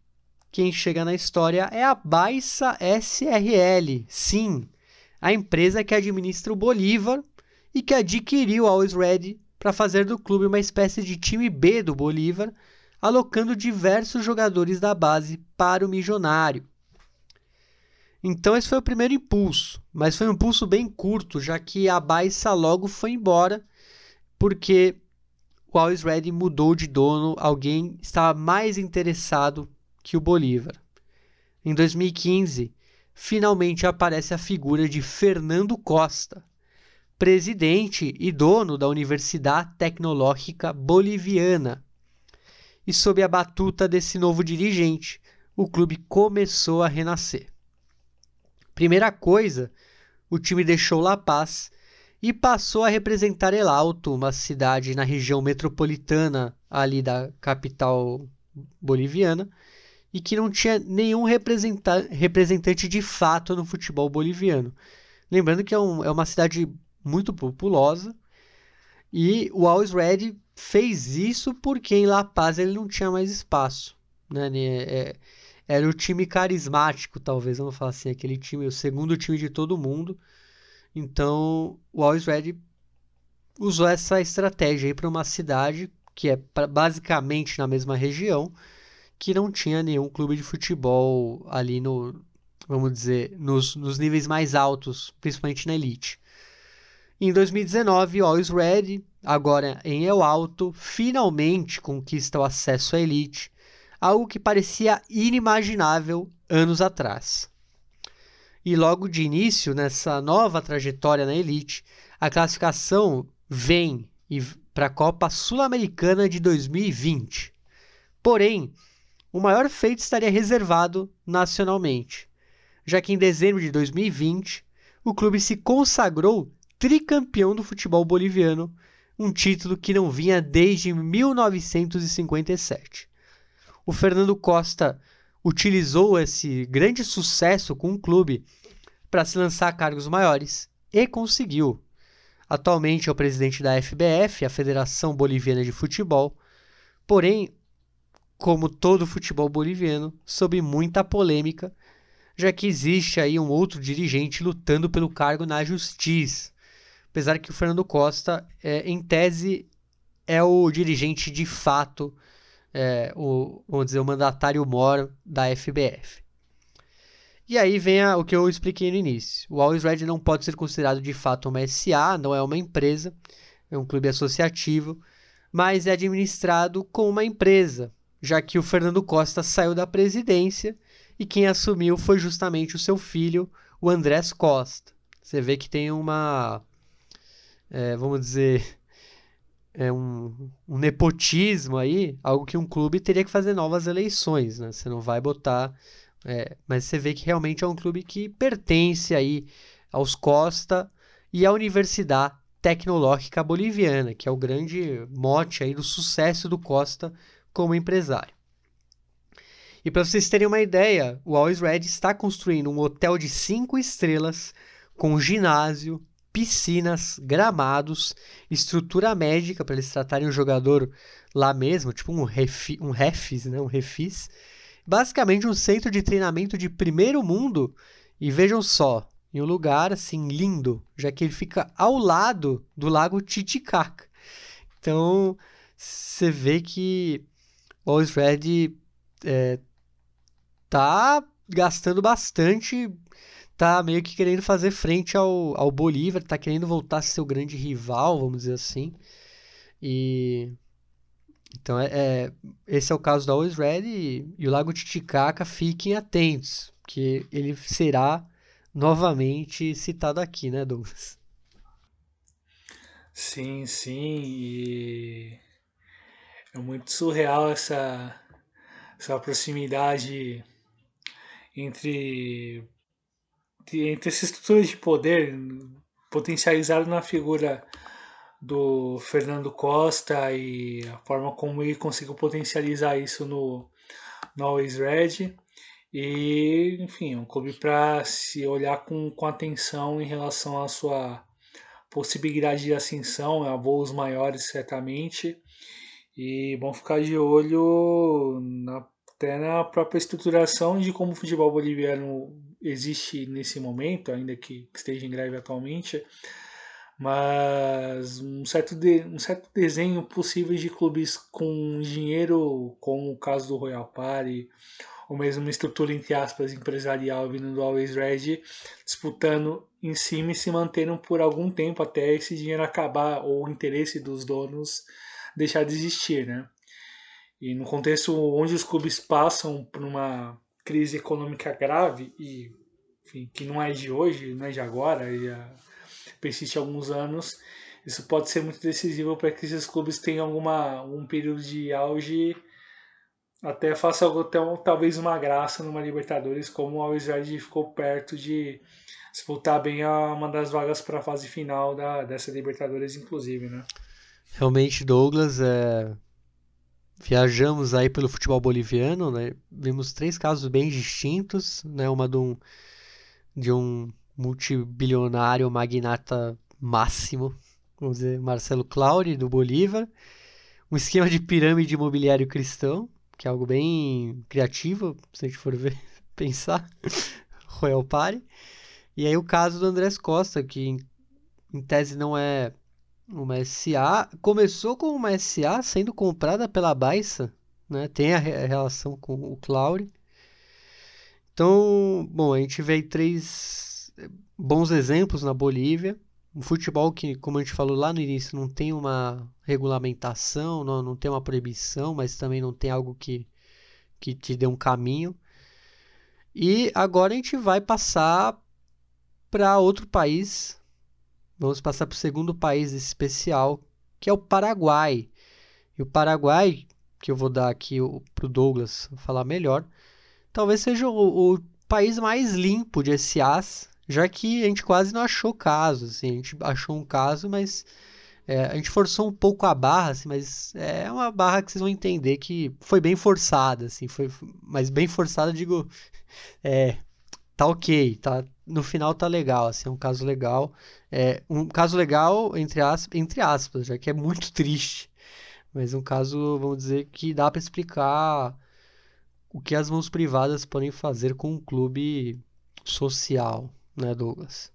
quem chega na história é a Baixa SRL, sim, a empresa que administra o Bolívar e que adquiriu a Always Ready para fazer do clube uma espécie de time B do Bolívar, alocando diversos jogadores da base para o Milionário. Então esse foi o primeiro impulso, mas foi um impulso bem curto, já que a Baixa logo foi embora, porque o Always Ready mudou de dono, alguém estava mais interessado que o Bolívar. Em 2015, finalmente aparece a figura de Fernando Costa, presidente e dono da Universidade Tecnológica Boliviana. E sob a batuta desse novo dirigente, o clube começou a renascer. Primeira coisa, o time deixou La Paz e passou a representar El Alto, uma cidade na região metropolitana ali da capital boliviana, e que não tinha nenhum representante de fato no futebol boliviano. Lembrando que é, um, é uma cidade muito populosa e o Always Red fez isso porque em La Paz ele não tinha mais espaço. Né? É, era o time carismático, talvez, vamos falar assim, aquele time, o segundo time de todo mundo. Então, o Always Red usou essa estratégia para uma cidade que é basicamente na mesma região, que não tinha nenhum clube de futebol ali no, vamos dizer, nos, nos níveis mais altos, principalmente na elite. Em 2019, o Always Red, agora em El Alto, finalmente conquista o acesso à elite algo que parecia inimaginável anos atrás. E logo de início, nessa nova trajetória na elite, a classificação vem para a Copa Sul-Americana de 2020. Porém, o maior feito estaria reservado nacionalmente, já que em dezembro de 2020 o clube se consagrou tricampeão do futebol boliviano, um título que não vinha desde 1957 o Fernando Costa utilizou esse grande sucesso com o clube para se lançar a cargos maiores e conseguiu. Atualmente é o presidente da FBF, a Federação Boliviana de Futebol, porém, como todo futebol boliviano, sob muita polêmica, já que existe aí um outro dirigente lutando pelo cargo na justiça. Apesar que o Fernando Costa, é, em tese, é o dirigente de fato é, o, vamos dizer, o mandatário mor da FBF. E aí vem a, o que eu expliquei no início. O Always Red não pode ser considerado de fato uma SA, não é uma empresa, é um clube associativo, mas é administrado como uma empresa, já que o Fernando Costa saiu da presidência e quem assumiu foi justamente o seu filho, o Andrés Costa. Você vê que tem uma, é, vamos dizer, é um, um, nepotismo aí, algo que um clube teria que fazer novas eleições, né? Você não vai botar. É, mas você vê que realmente é um clube que pertence aí aos Costa e à Universidade Tecnológica Boliviana, que é o grande mote aí do sucesso do Costa como empresário. E para vocês terem uma ideia, o Always Red está construindo um hotel de cinco estrelas com ginásio, piscinas, gramados, estrutura médica para eles tratarem o jogador lá mesmo, tipo um, refi, um refis, né? um refis. Basicamente um centro de treinamento de primeiro mundo. E vejam só, em um lugar assim lindo, já que ele fica ao lado do lago Titicaca. Então, você vê que o Red é, tá gastando bastante tá meio que querendo fazer frente ao, ao Bolívar, tá querendo voltar a ser o grande rival, vamos dizer assim. E então é, é esse é o caso da Always Red e, e o Lago Titicaca, fiquem atentos, que ele será novamente citado aqui, né, Douglas? Sim, sim, e é muito surreal essa, essa proximidade entre entre essas estruturas de poder potencializado na figura do Fernando Costa e a forma como ele conseguiu potencializar isso no, no Always Red. E, enfim, um clube para se olhar com, com atenção em relação à sua possibilidade de ascensão, a voos maiores, certamente. E bom ficar de olho na, até na própria estruturação de como o futebol boliviano existe nesse momento, ainda que esteja em greve atualmente, mas um certo, de, um certo desenho possível de clubes com dinheiro, como o caso do Royal Party, ou mesmo uma estrutura, entre aspas, empresarial vindo do Always Red, disputando em cima e se mantendo por algum tempo até esse dinheiro acabar, ou o interesse dos donos deixar de existir, né? E no contexto onde os clubes passam por uma crise econômica grave e enfim, que não é de hoje, não é de agora, já persiste há alguns anos, isso pode ser muito decisivo para que esses clubes tenham alguma um período de auge até faça até talvez uma graça numa Libertadores, como o Always ficou perto de disputar bem a, uma das vagas para a fase final da, dessa Libertadores, inclusive, né? Realmente, Douglas, é... viajamos aí pelo futebol boliviano, né? Vimos três casos bem distintos, né? Uma de um, de um multibilionário magnata máximo, vamos dizer, Marcelo Clauri, do Bolívar, um esquema de pirâmide imobiliário cristão, que é algo bem criativo, se a gente for ver, pensar, Royal Party. E aí o caso do Andrés Costa, que em, em tese não é uma SA, começou com uma SA sendo comprada pela Baixa, né? Tem a, re a relação com o Claure. Então, bom, a gente vê três eh, bons exemplos na Bolívia. Um futebol que, como a gente falou lá no início, não tem uma regulamentação, não, não tem uma proibição, mas também não tem algo que, que te dê um caminho. E agora a gente vai passar para outro país. Vamos passar para o segundo país especial, que é o Paraguai. E o Paraguai, que eu vou dar aqui para o Douglas falar melhor, talvez seja o, o país mais limpo de SAs já que a gente quase não achou caso, assim, a gente achou um caso, mas é, a gente forçou um pouco a barra, assim, mas é uma barra que vocês vão entender que foi bem forçada, assim, foi, mas bem forçada, digo, é, tá ok, tá, no final tá legal, assim, é um caso legal, é, um caso legal, entre aspas, entre aspas, já que é muito triste, mas um caso, vamos dizer, que dá para explicar o que as mãos privadas podem fazer com um clube social, né, Douglas?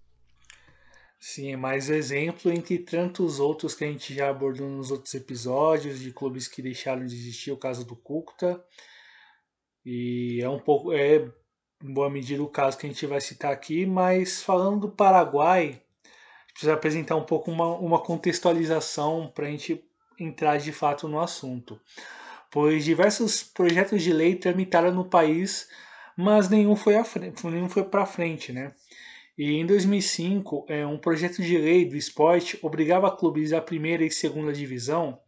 Sim, é mais exemplo entre tantos outros que a gente já abordou nos outros episódios de clubes que deixaram de existir, o caso do Cúcuta. E é um pouco, é em boa medida o caso que a gente vai citar aqui, mas falando do Paraguai, precisa apresentar um pouco uma, uma contextualização para a gente entrar de fato no assunto. Pois diversos projetos de lei tramitaram no país, mas nenhum foi, frente, foi para frente, né? E em 2005, é, um projeto de lei do esporte obrigava clubes da primeira e segunda divisão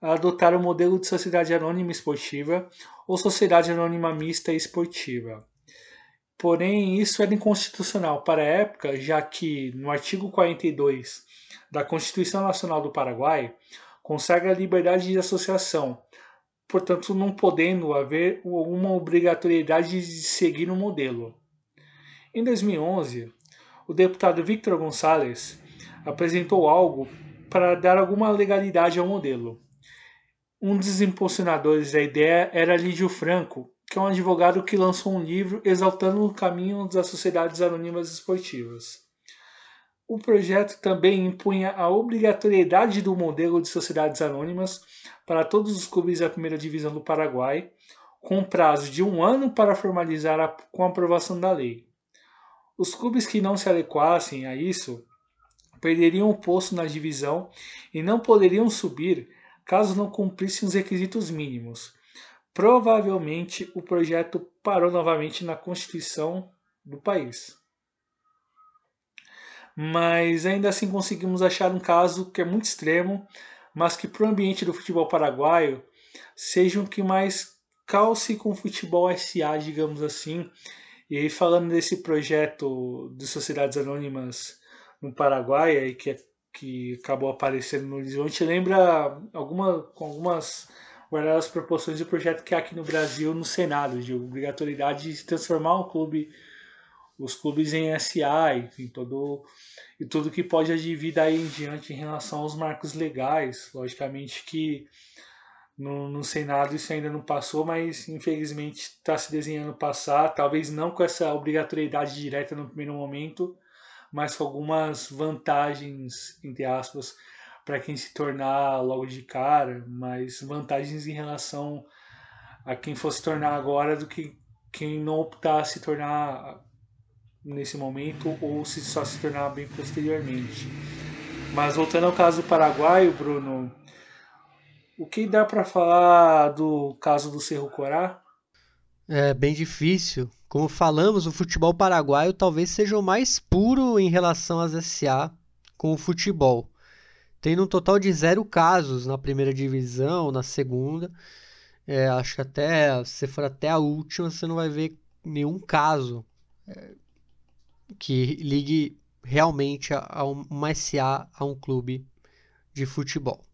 a adotar o modelo de sociedade anônima esportiva ou sociedade anônima mista esportiva. Porém, isso era inconstitucional para a época, já que no artigo 42 da Constituição Nacional do Paraguai consagra a liberdade de associação, portanto, não podendo haver uma obrigatoriedade de seguir um modelo. Em 2011, o deputado Victor Gonçalves apresentou algo para dar alguma legalidade ao modelo. Um dos impulsionadores da ideia era Lídio Franco, que é um advogado que lançou um livro exaltando o caminho das sociedades anônimas esportivas. O projeto também impunha a obrigatoriedade do modelo de sociedades anônimas para todos os clubes da primeira divisão do Paraguai, com prazo de um ano para formalizar a, com a aprovação da lei. Os clubes que não se adequassem a isso perderiam o posto na divisão e não poderiam subir caso não cumprissem os requisitos mínimos. Provavelmente o projeto parou novamente na Constituição do país. Mas ainda assim conseguimos achar um caso que é muito extremo, mas que para o ambiente do futebol paraguaio seja o que mais calce com o futebol SA, digamos assim, e aí, falando desse projeto de sociedades anônimas no Paraguai, aí, que, é, que acabou aparecendo no Horizonte, lembra alguma, com algumas guardadas proporções do projeto que há aqui no Brasil no Senado, de obrigatoriedade de transformar o clube, os clubes em SA, enfim, todo, e tudo que pode advir daí em diante em relação aos marcos legais. Logicamente que no, no Senado isso ainda não passou, mas infelizmente está se desenhando passar, talvez não com essa obrigatoriedade direta no primeiro momento, mas com algumas vantagens, entre aspas, para quem se tornar logo de cara, mas vantagens em relação a quem fosse tornar agora do que quem não optar se tornar nesse momento ou se só se tornar bem posteriormente. Mas voltando ao caso do Paraguai, Bruno, o que dá para falar do caso do Cerro Corá? É bem difícil. Como falamos, o futebol paraguaio talvez seja o mais puro em relação às SA com o futebol. Tendo um total de zero casos na primeira divisão, na segunda. É, acho que até, se for até a última, você não vai ver nenhum caso é, que ligue realmente a, uma SA a um clube de futebol.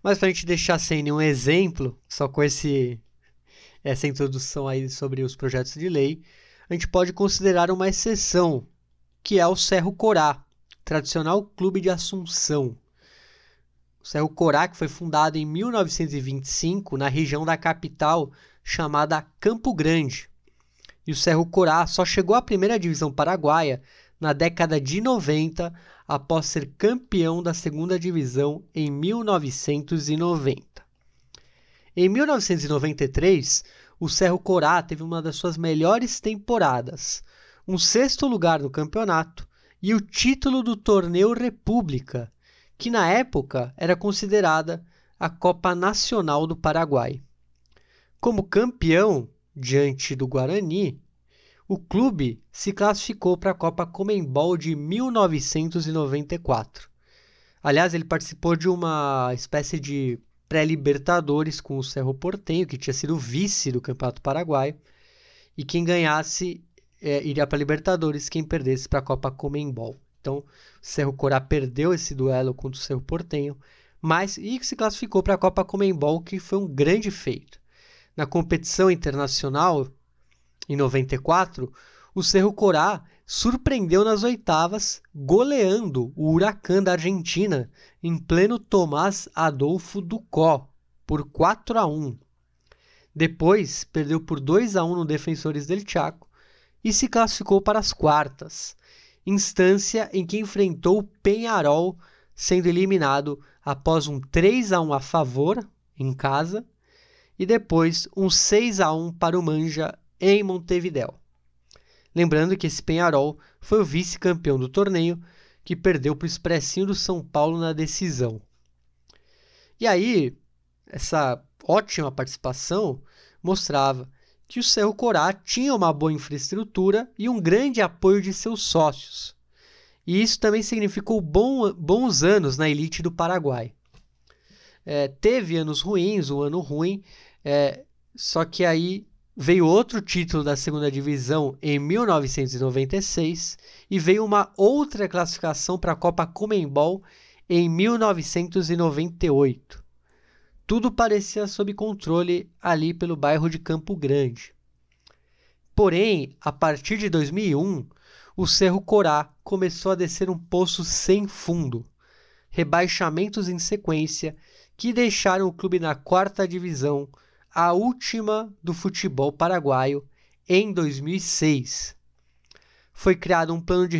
Mas para a gente deixar sem nenhum exemplo, só com esse essa introdução aí sobre os projetos de lei, a gente pode considerar uma exceção, que é o Cerro Corá, tradicional clube de Assunção. O Cerro Corá, que foi fundado em 1925 na região da capital chamada Campo Grande. E o Cerro Corá só chegou à primeira divisão paraguaia na década de 90, após ser campeão da segunda divisão em 1990. Em 1993, o Cerro Corá teve uma das suas melhores temporadas, um sexto lugar no campeonato e o título do Torneio República, que na época era considerada a Copa Nacional do Paraguai. Como campeão diante do Guarani, o clube se classificou para a Copa Comembol de 1994. Aliás, ele participou de uma espécie de pré-Libertadores com o Cerro Portenho, que tinha sido vice do Campeonato Paraguaio, e quem ganhasse é, iria para a Libertadores, quem perdesse para a Copa Comembol. Então, Cerro Corá perdeu esse duelo contra o Cerro Portenho, mas e se classificou para a Copa Comembol, que foi um grande feito. Na competição internacional, em 94, o Cerro Corá surpreendeu nas oitavas, goleando o Huracan da Argentina em pleno Tomás Adolfo Ducó por 4 a 1. Depois, perdeu por 2 a 1 no Defensores del Chaco e se classificou para as quartas, instância em que enfrentou o Penharol, sendo eliminado após um 3 a 1 a favor em casa e depois um 6 a 1 para o Manja em Montevideo. Lembrando que esse Penharol foi o vice-campeão do torneio, que perdeu para o Expressinho do São Paulo na decisão. E aí, essa ótima participação mostrava que o Cerro Corá tinha uma boa infraestrutura e um grande apoio de seus sócios. E isso também significou bom, bons anos na elite do Paraguai. É, teve anos ruins, um ano ruim, é, só que aí Veio outro título da segunda divisão em 1996 e veio uma outra classificação para a Copa Comembol em 1998. Tudo parecia sob controle ali pelo bairro de Campo Grande. Porém, a partir de 2001, o Cerro Corá começou a descer um poço sem fundo. Rebaixamentos em sequência que deixaram o clube na quarta divisão a última do futebol paraguaio em 2006. Foi criado um plano de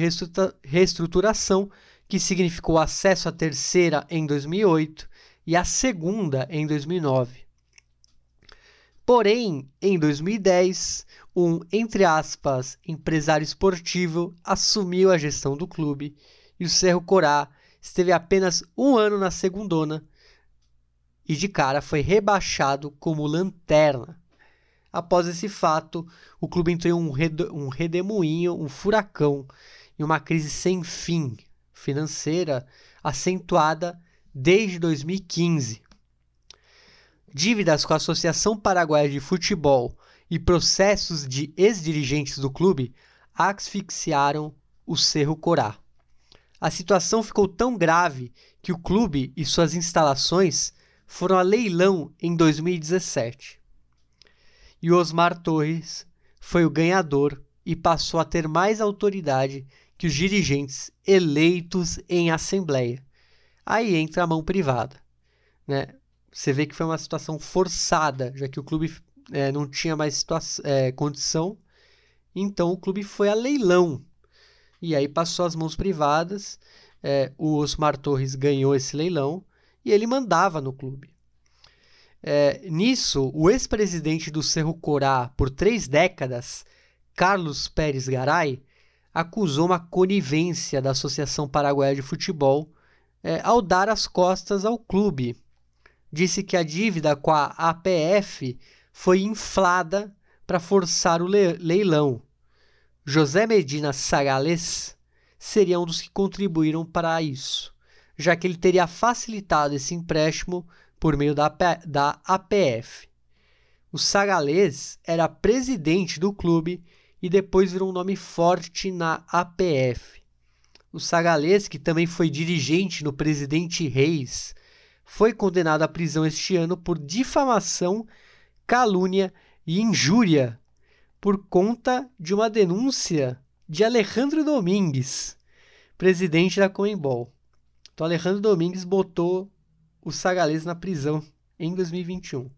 reestruturação que significou acesso à terceira em 2008 e à segunda em 2009. Porém, em 2010, um, entre aspas, empresário esportivo assumiu a gestão do clube e o Cerro Corá esteve apenas um ano na segundona e de cara foi rebaixado como lanterna. Após esse fato, o clube entrou em um, um redemoinho, um furacão e uma crise sem fim financeira acentuada desde 2015. Dívidas com a Associação Paraguaia de Futebol e processos de ex-dirigentes do clube asfixiaram o Cerro Corá. A situação ficou tão grave que o clube e suas instalações foram a leilão em 2017. E Osmar Torres foi o ganhador e passou a ter mais autoridade que os dirigentes eleitos em assembleia. Aí entra a mão privada. Né? Você vê que foi uma situação forçada, já que o clube é, não tinha mais é, condição. Então o clube foi a leilão. E aí passou as mãos privadas. É, o Osmar Torres ganhou esse leilão e ele mandava no clube. É, nisso, o ex-presidente do Cerro Corá por três décadas, Carlos Pérez Garay, acusou uma conivência da Associação Paraguaia de Futebol é, ao dar as costas ao clube, disse que a dívida com a APF foi inflada para forçar o leilão. José Medina Sagales seria um dos que contribuíram para isso, já que ele teria facilitado esse empréstimo por meio da, da APF. O Sagales era presidente do clube e depois virou um nome forte na APF. O Sagales, que também foi dirigente no Presidente Reis, foi condenado à prisão este ano por difamação, calúnia e injúria por conta de uma denúncia de Alejandro Domingues, presidente da Comembol. Então, Alejandro Domingues botou o Sagales na prisão em 2021.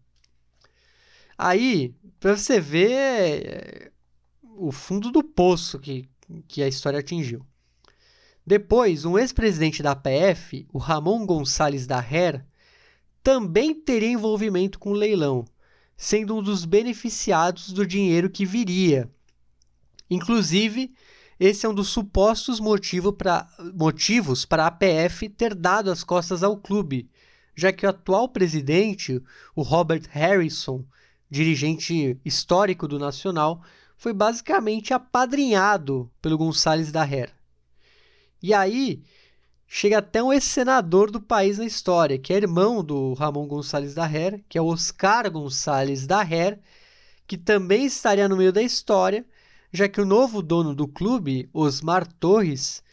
Aí, para você ver é, o fundo do poço que, que a história atingiu. Depois, um ex-presidente da PF, o Ramon Gonçalves da Her, também teria envolvimento com o leilão, sendo um dos beneficiados do dinheiro que viria. Inclusive, esse é um dos supostos motivo pra, motivos para a PF ter dado as costas ao clube, já que o atual presidente, o Robert Harrison, dirigente histórico do Nacional, foi basicamente apadrinhado pelo Gonçalves da Her. E aí chega até um ex-senador do país na história, que é irmão do Ramon Gonçalves da Her, que é Oscar Gonçalves da Her, que também estaria no meio da história, já que o novo dono do clube, Osmar Torres,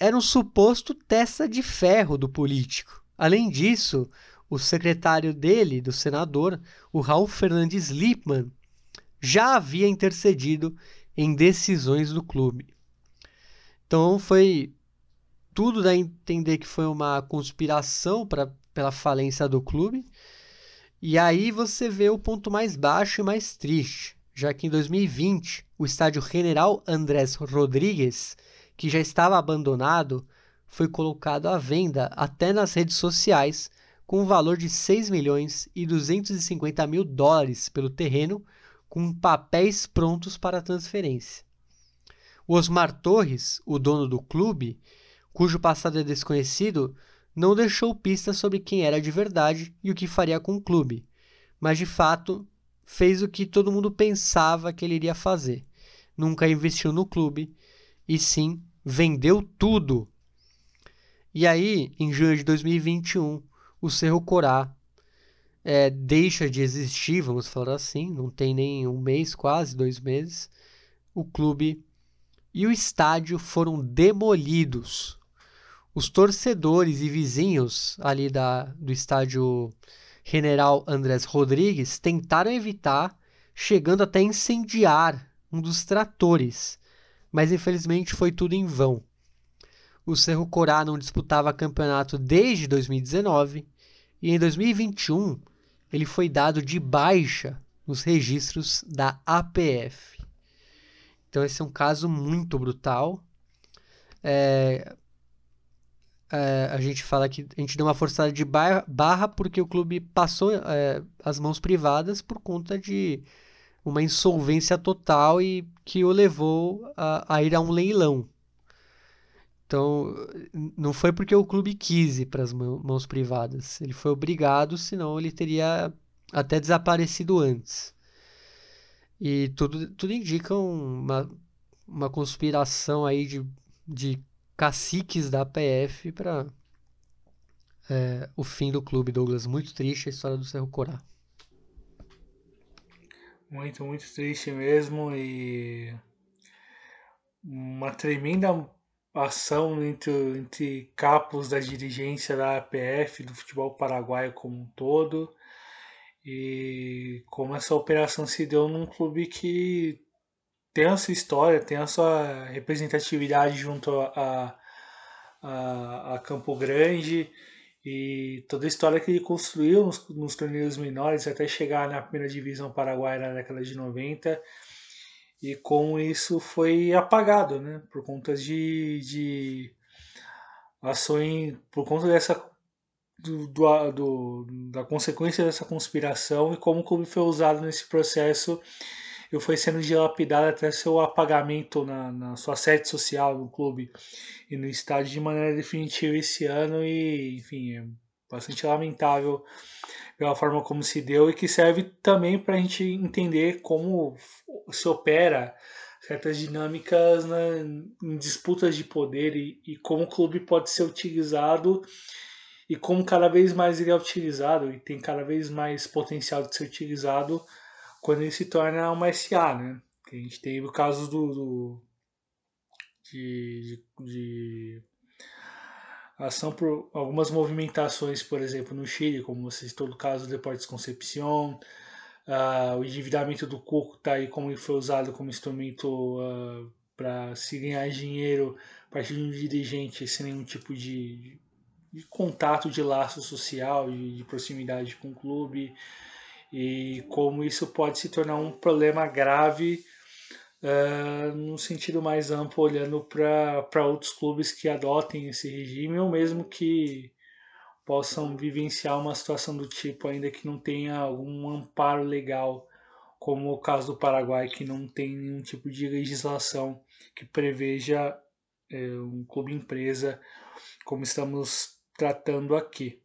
era um suposto testa de ferro do político. Além disso, o secretário dele, do senador, o Raul Fernandes Lippmann, já havia intercedido em decisões do clube. Então foi tudo dá a entender que foi uma conspiração pra, pela falência do clube. E aí você vê o ponto mais baixo e mais triste, já que em 2020 o estádio General Andrés Rodrigues, que já estava abandonado, foi colocado à venda até nas redes sociais com um valor de 6 milhões e 250 mil dólares pelo terreno, com papéis prontos para transferência. Osmar Torres, o dono do clube, cujo passado é desconhecido, não deixou pistas sobre quem era de verdade e o que faria com o clube, mas de fato fez o que todo mundo pensava que ele iria fazer. Nunca investiu no clube e sim vendeu tudo. E aí, em junho de 2021, o Cerro Corá é, deixa de existir, vamos falar assim, não tem nem um mês, quase dois meses. O clube e o estádio foram demolidos. Os torcedores e vizinhos ali da, do estádio General Andrés Rodrigues tentaram evitar, chegando até incendiar um dos tratores, mas infelizmente foi tudo em vão. O Cerro Corá não disputava campeonato desde 2019 e em 2021 ele foi dado de baixa nos registros da APF. Então, esse é um caso muito brutal. É, é, a gente fala que a gente deu uma forçada de barra porque o clube passou é, as mãos privadas por conta de uma insolvência total e que o levou a, a ir a um leilão. Então, não foi porque o clube quis ir para as mãos privadas. Ele foi obrigado, senão ele teria até desaparecido antes. E tudo, tudo indica uma, uma conspiração aí de, de caciques da PF para é, o fim do clube, Douglas. Muito triste a história do Cerro Corá. Muito, muito triste mesmo e uma tremenda ação entre, entre capos da dirigência da APF, do futebol paraguaio como um todo e como essa operação se deu num clube que tem a sua história, tem a sua representatividade junto a, a, a Campo Grande e toda a história que ele construiu nos, nos torneios menores até chegar na primeira divisão paraguaia na década de 90 e como isso foi apagado, né, por conta de, de ações, por conta dessa do, do, do, da consequência dessa conspiração e como o clube foi usado nesse processo e foi sendo dilapidado até seu apagamento na, na sua sede social no clube e no estádio de maneira definitiva esse ano e enfim bastante lamentável pela forma como se deu e que serve também para a gente entender como se opera certas dinâmicas em disputas de poder e, e, como o clube pode ser utilizado e como cada vez mais ele é utilizado e tem cada vez mais potencial de ser utilizado quando ele se torna uma SA, né? A gente teve o caso do, do de, de, de ação por algumas movimentações, por exemplo, no Chile, como você citou o caso do Deportes Concepción, uh, o endividamento do Coco está aí como ele foi usado como instrumento uh, para se ganhar dinheiro a partir de um dirigente sem nenhum tipo de, de contato, de laço social, de, de proximidade com o clube, e como isso pode se tornar um problema grave uh, no sentido mais amplo, olhando para outros clubes que adotem esse regime ou mesmo que possam vivenciar uma situação do tipo, ainda que não tenha algum amparo legal, como o caso do Paraguai, que não tem nenhum tipo de legislação que preveja é, um clube empresa, como estamos tratando aqui.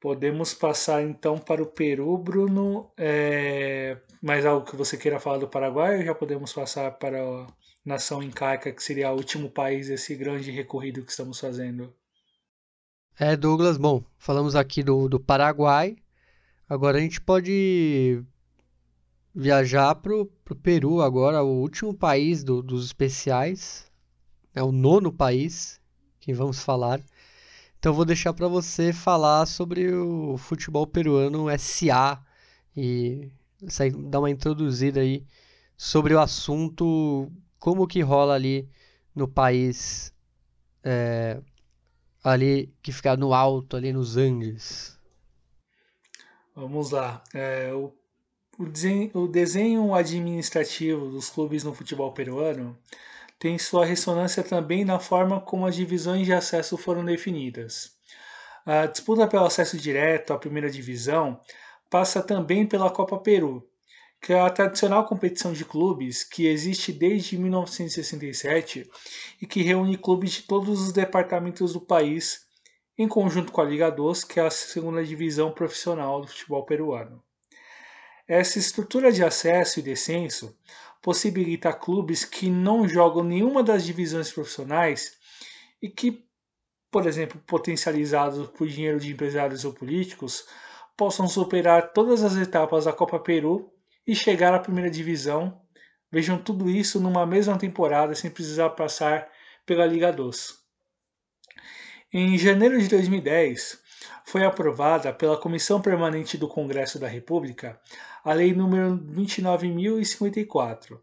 Podemos passar então para o Peru, Bruno. É, mais algo que você queira falar do Paraguai ou já podemos passar para a nação incaica, que seria o último país desse grande recorrido que estamos fazendo? É, Douglas, bom, falamos aqui do, do Paraguai. Agora a gente pode viajar para o Peru agora, o último país do, dos especiais. É o nono país que vamos falar. Então vou deixar para você falar sobre o futebol peruano SA e dar uma introduzida aí sobre o assunto, como que rola ali no país, é, ali que fica no alto, ali nos Andes. Vamos lá. É, o, o, desenho, o desenho administrativo dos clubes no futebol peruano tem sua ressonância também na forma como as divisões de acesso foram definidas. A disputa pelo acesso direto à primeira divisão passa também pela Copa Peru, que é a tradicional competição de clubes que existe desde 1967 e que reúne clubes de todos os departamentos do país, em conjunto com a Liga 2, que é a segunda divisão profissional do futebol peruano. Essa estrutura de acesso e descenso possibilita a clubes que não jogam nenhuma das divisões profissionais e que, por exemplo, potencializados por dinheiro de empresários ou políticos, possam superar todas as etapas da Copa Peru e chegar à primeira divisão. Vejam tudo isso numa mesma temporada sem precisar passar pela Liga 2. Em janeiro de 2010, foi aprovada pela Comissão Permanente do Congresso da República a Lei nº 29.054,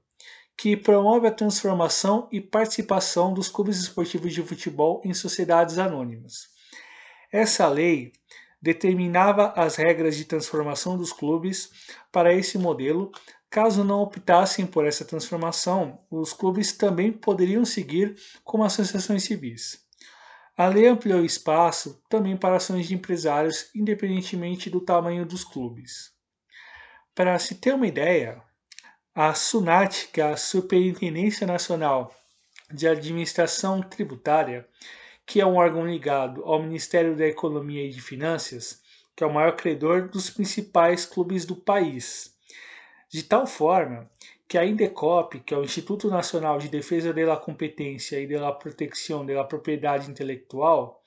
que promove a transformação e participação dos clubes esportivos de futebol em sociedades anônimas. Essa lei determinava as regras de transformação dos clubes para esse modelo. Caso não optassem por essa transformação, os clubes também poderiam seguir como associações civis. A lei ampliou espaço também para ações de empresários, independentemente do tamanho dos clubes. Para se ter uma ideia, a SUNAT, que é a Superintendência Nacional de Administração Tributária, que é um órgão ligado ao Ministério da Economia e de Finanças, que é o maior credor dos principais clubes do país. De tal forma que a INDECOP, que é o Instituto Nacional de Defesa da Competência e da Proteção da Propriedade Intelectual,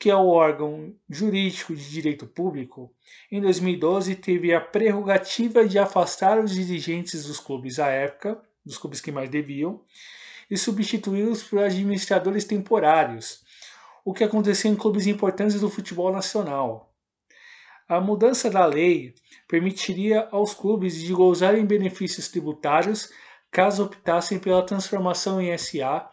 que é o órgão jurídico de direito público, em 2012 teve a prerrogativa de afastar os dirigentes dos clubes à época, dos clubes que mais deviam, e substituí-los por administradores temporários, o que aconteceu em clubes importantes do futebol nacional. A mudança da lei permitiria aos clubes de gozarem benefícios tributários caso optassem pela transformação em SA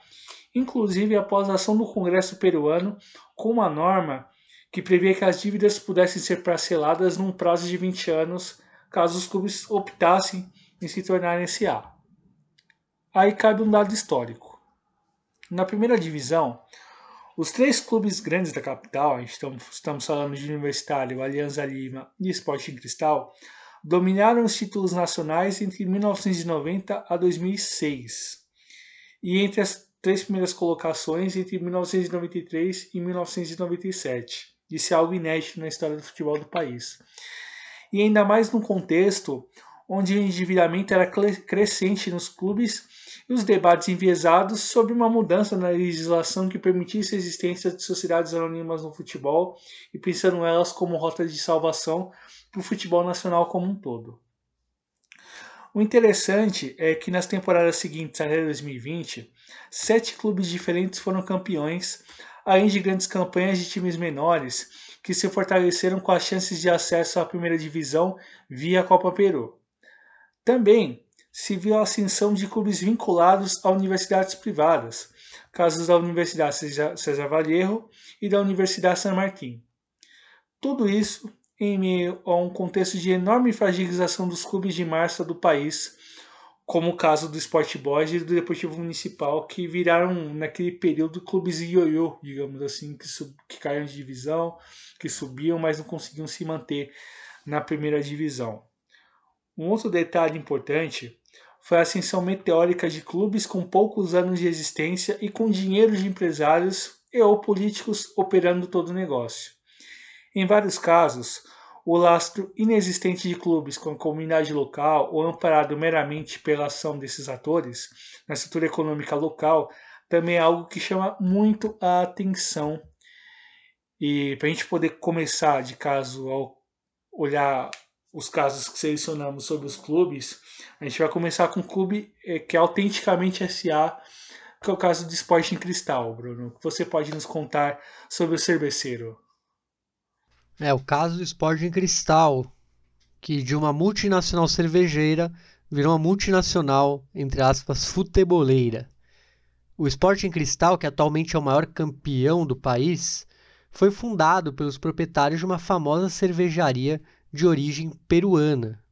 inclusive após a ação do Congresso peruano com uma norma que previa que as dívidas pudessem ser parceladas num prazo de 20 anos caso os clubes optassem em se tornarem SA. Aí cabe um dado histórico. Na primeira divisão, os três clubes grandes da capital, estamos, falando de Universitário, Alianza Lima e Sporting Cristal, dominaram os títulos nacionais entre 1990 a 2006. E entre as três primeiras colocações entre 1993 e 1997. Isso é algo inédito na história do futebol do país. E ainda mais num contexto onde o endividamento era crescente nos clubes e os debates enviesados sobre uma mudança na legislação que permitisse a existência de sociedades anônimas no futebol e pensando elas como rota de salvação para o futebol nacional como um todo. O interessante é que nas temporadas seguintes até 2020, sete clubes diferentes foram campeões, além de grandes campanhas de times menores que se fortaleceram com as chances de acesso à primeira divisão via Copa Peru. Também se viu a ascensão de clubes vinculados a universidades privadas, casos da Universidade César Vallejo e da Universidade San Martín. Tudo isso em meio a um contexto de enorme fragilização dos clubes de marcha do país, como o caso do Sport Boys e do Deportivo Municipal, que viraram naquele período clubes ioiô, digamos assim, que, sub, que caíram de divisão, que subiam, mas não conseguiam se manter na primeira divisão. Um outro detalhe importante foi a ascensão meteórica de clubes com poucos anos de existência e com dinheiro de empresários e ou políticos operando todo o negócio. Em vários casos, o lastro inexistente de clubes com a comunidade local ou amparado meramente pela ação desses atores na estrutura econômica local também é algo que chama muito a atenção. E para a gente poder começar de caso ao olhar os casos que selecionamos sobre os clubes, a gente vai começar com um clube eh, que é autenticamente SA, que é o caso do Sporting Cristal, Bruno. Você pode nos contar sobre o cerveceiro? É, o caso do Sporting Cristal, que de uma multinacional cervejeira virou uma multinacional, entre aspas, futeboleira. O Sporting Cristal, que atualmente é o maior campeão do país, foi fundado pelos proprietários de uma famosa cervejaria de origem peruana.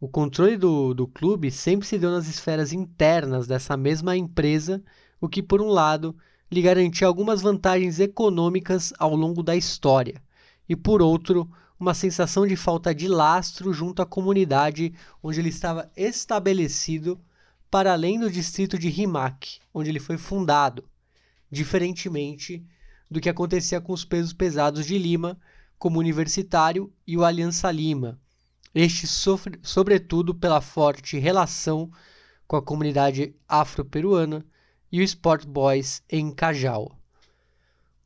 O controle do, do clube sempre se deu nas esferas internas dessa mesma empresa, o que, por um lado, lhe garantia algumas vantagens econômicas ao longo da história, e, por outro, uma sensação de falta de lastro junto à comunidade onde ele estava estabelecido, para além do distrito de Rimac, onde ele foi fundado, diferentemente do que acontecia com os pesos pesados de Lima, como Universitário e o Aliança Lima. Este sofre, sobretudo pela forte relação com a comunidade afro-peruana e o Sport Boys em Cajal.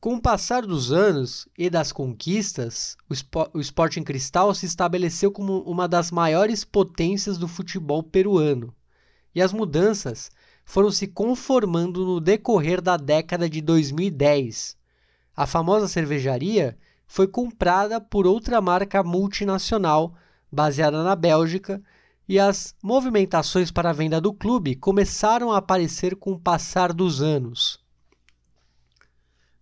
Com o passar dos anos e das conquistas, o, Sp o Sporting Cristal se estabeleceu como uma das maiores potências do futebol peruano. E as mudanças foram se conformando no decorrer da década de 2010. A famosa cervejaria foi comprada por outra marca multinacional baseada na Bélgica e as movimentações para a venda do clube começaram a aparecer com o passar dos anos.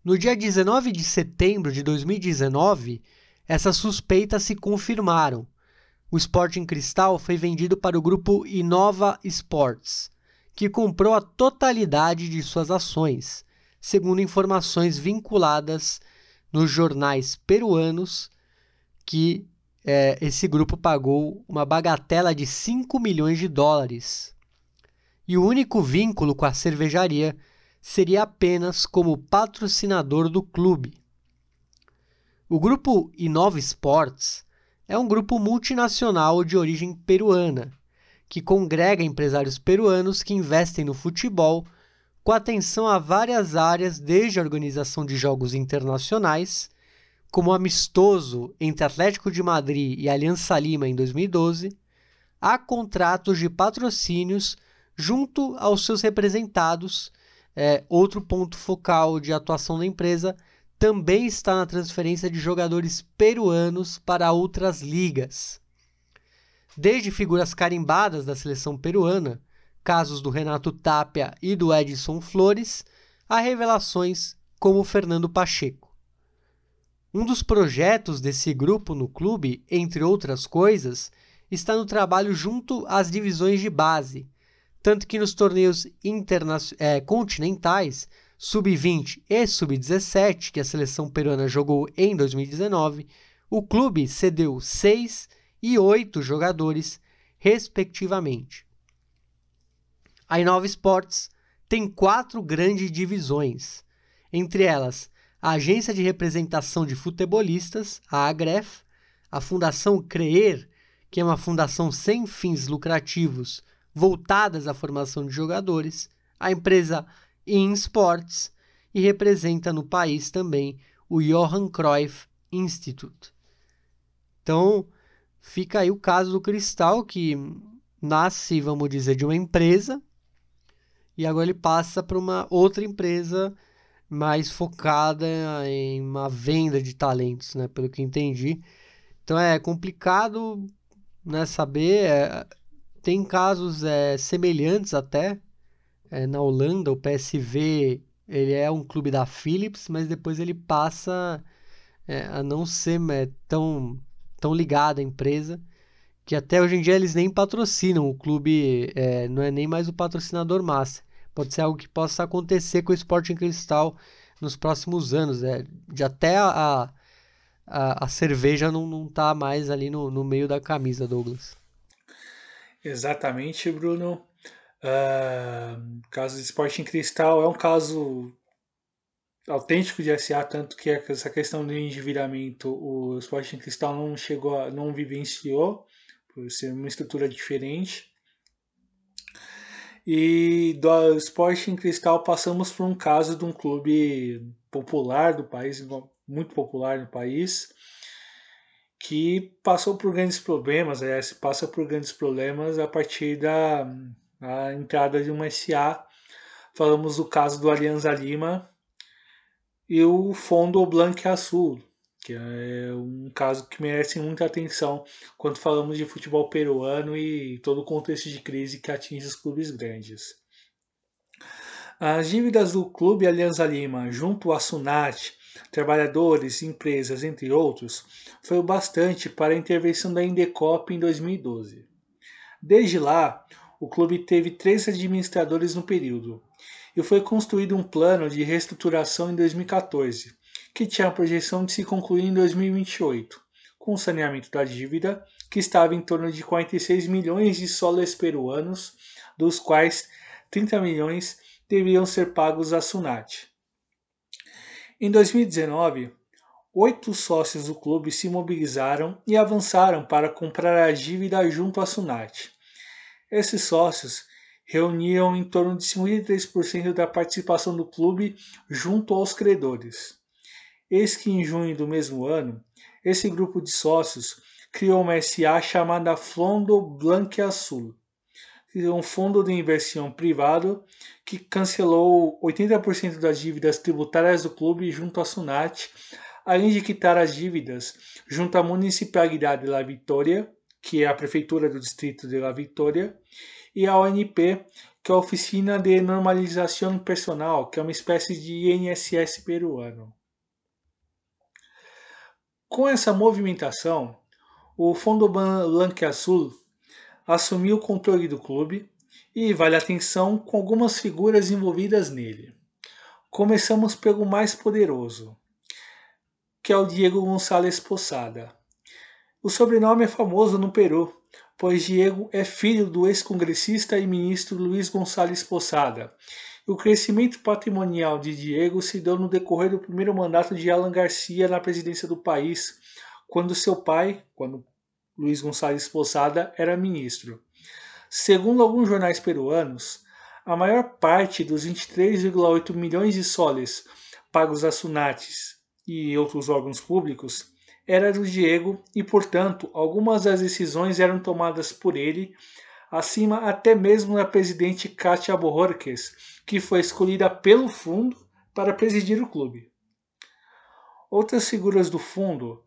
No dia 19 de setembro de 2019, essas suspeitas se confirmaram. O Sporting Cristal foi vendido para o grupo Inova Sports, que comprou a totalidade de suas ações, segundo informações vinculadas nos jornais peruanos que é, esse grupo pagou uma bagatela de 5 milhões de dólares. E o único vínculo com a cervejaria seria apenas como patrocinador do clube. O grupo Inova Sports é um grupo multinacional de origem peruana, que congrega empresários peruanos que investem no futebol com atenção a várias áreas, desde a organização de jogos internacionais, como o amistoso entre Atlético de Madrid e Aliança Lima em 2012, a contratos de patrocínios junto aos seus representados. É, outro ponto focal de atuação da empresa também está na transferência de jogadores peruanos para outras ligas. Desde figuras carimbadas da seleção peruana, casos do Renato Tapia e do Edson Flores, a revelações como Fernando Pacheco. Um dos projetos desse grupo no clube, entre outras coisas, está no trabalho junto às divisões de base, tanto que nos torneios é, continentais, sub-20 e sub-17, que a seleção peruana jogou em 2019, o clube cedeu seis e oito jogadores, respectivamente. A Inova Sports tem quatro grandes divisões, entre elas a Agência de Representação de Futebolistas, a AGREF, a Fundação CREER, que é uma fundação sem fins lucrativos voltadas à formação de jogadores, a empresa In Sports e representa no país também o Johan Cruyff Institute. Então, fica aí o caso do Cristal, que nasce, vamos dizer, de uma empresa e agora ele passa para uma outra empresa mais focada em uma venda de talentos, né, pelo que entendi. Então é complicado né, saber. É, tem casos é, semelhantes até. É, na Holanda, o PSV ele é um clube da Philips, mas depois ele passa é, a não ser é, tão, tão ligado à empresa, que até hoje em dia eles nem patrocinam o clube, é, não é nem mais o patrocinador massa. Pode ser algo que possa acontecer com o Sporting Cristal nos próximos anos, é, de até a, a, a cerveja não, não tá mais ali no, no meio da camisa, Douglas. Exatamente, Bruno. Uh, caso de Sporting Cristal é um caso autêntico de SA, tanto que essa questão do endividamento o Sporting Cristal não chegou a, não vivenciou, por ser uma estrutura diferente. E do Sporting Cristal passamos por um caso de um clube popular do país, muito popular no país, que passou por grandes problemas, aliás, passa por grandes problemas a partir da a entrada de uma SA. Falamos do caso do Alianza Lima e o Fundo Blanc Azul, que é um caso que merece muita atenção quando falamos de futebol peruano e todo o contexto de crise que atinge os clubes grandes. As dívidas do Clube Alianza Lima junto à Sunat trabalhadores, empresas, entre outros, foi o bastante para a intervenção da Indecop em 2012. Desde lá, o clube teve três administradores no período, e foi construído um plano de reestruturação em 2014, que tinha a projeção de se concluir em 2028, com o saneamento da dívida, que estava em torno de 46 milhões de soles peruanos, dos quais 30 milhões deveriam ser pagos à Sunat. Em 2019, oito sócios do clube se mobilizaram e avançaram para comprar a dívida junto à Sunat. Esses sócios reuniam em torno de 53% da participação do clube junto aos credores. Eis que em junho do mesmo ano, esse grupo de sócios criou uma SA chamada Flondo Blanque Azul, um fundo de inversão privado que cancelou 80% das dívidas tributárias do clube junto à Sunat, além de quitar as dívidas junto à Municipalidade de La Vitória, que é a prefeitura do distrito de La Vitória, e a ONP, que é a Oficina de Normalização Personal, que é uma espécie de INSS peruano. Com essa movimentação, o Fundo Blanque Azul assumiu o controle do clube e vale atenção com algumas figuras envolvidas nele. Começamos pelo mais poderoso, que é o Diego Gonçalves Posada. O sobrenome é famoso no Peru, pois Diego é filho do ex-congressista e ministro Luiz Gonçalves Posada. O crescimento patrimonial de Diego se deu no decorrer do primeiro mandato de Alan Garcia na presidência do país, quando seu pai, quando Luiz Gonçalves Posada era ministro. Segundo alguns jornais peruanos, a maior parte dos 23,8 milhões de soles pagos a Sunates e outros órgãos públicos era do Diego e, portanto, algumas das decisões eram tomadas por ele, acima até mesmo da presidente Katia Borges, que foi escolhida pelo fundo para presidir o clube. Outras figuras do fundo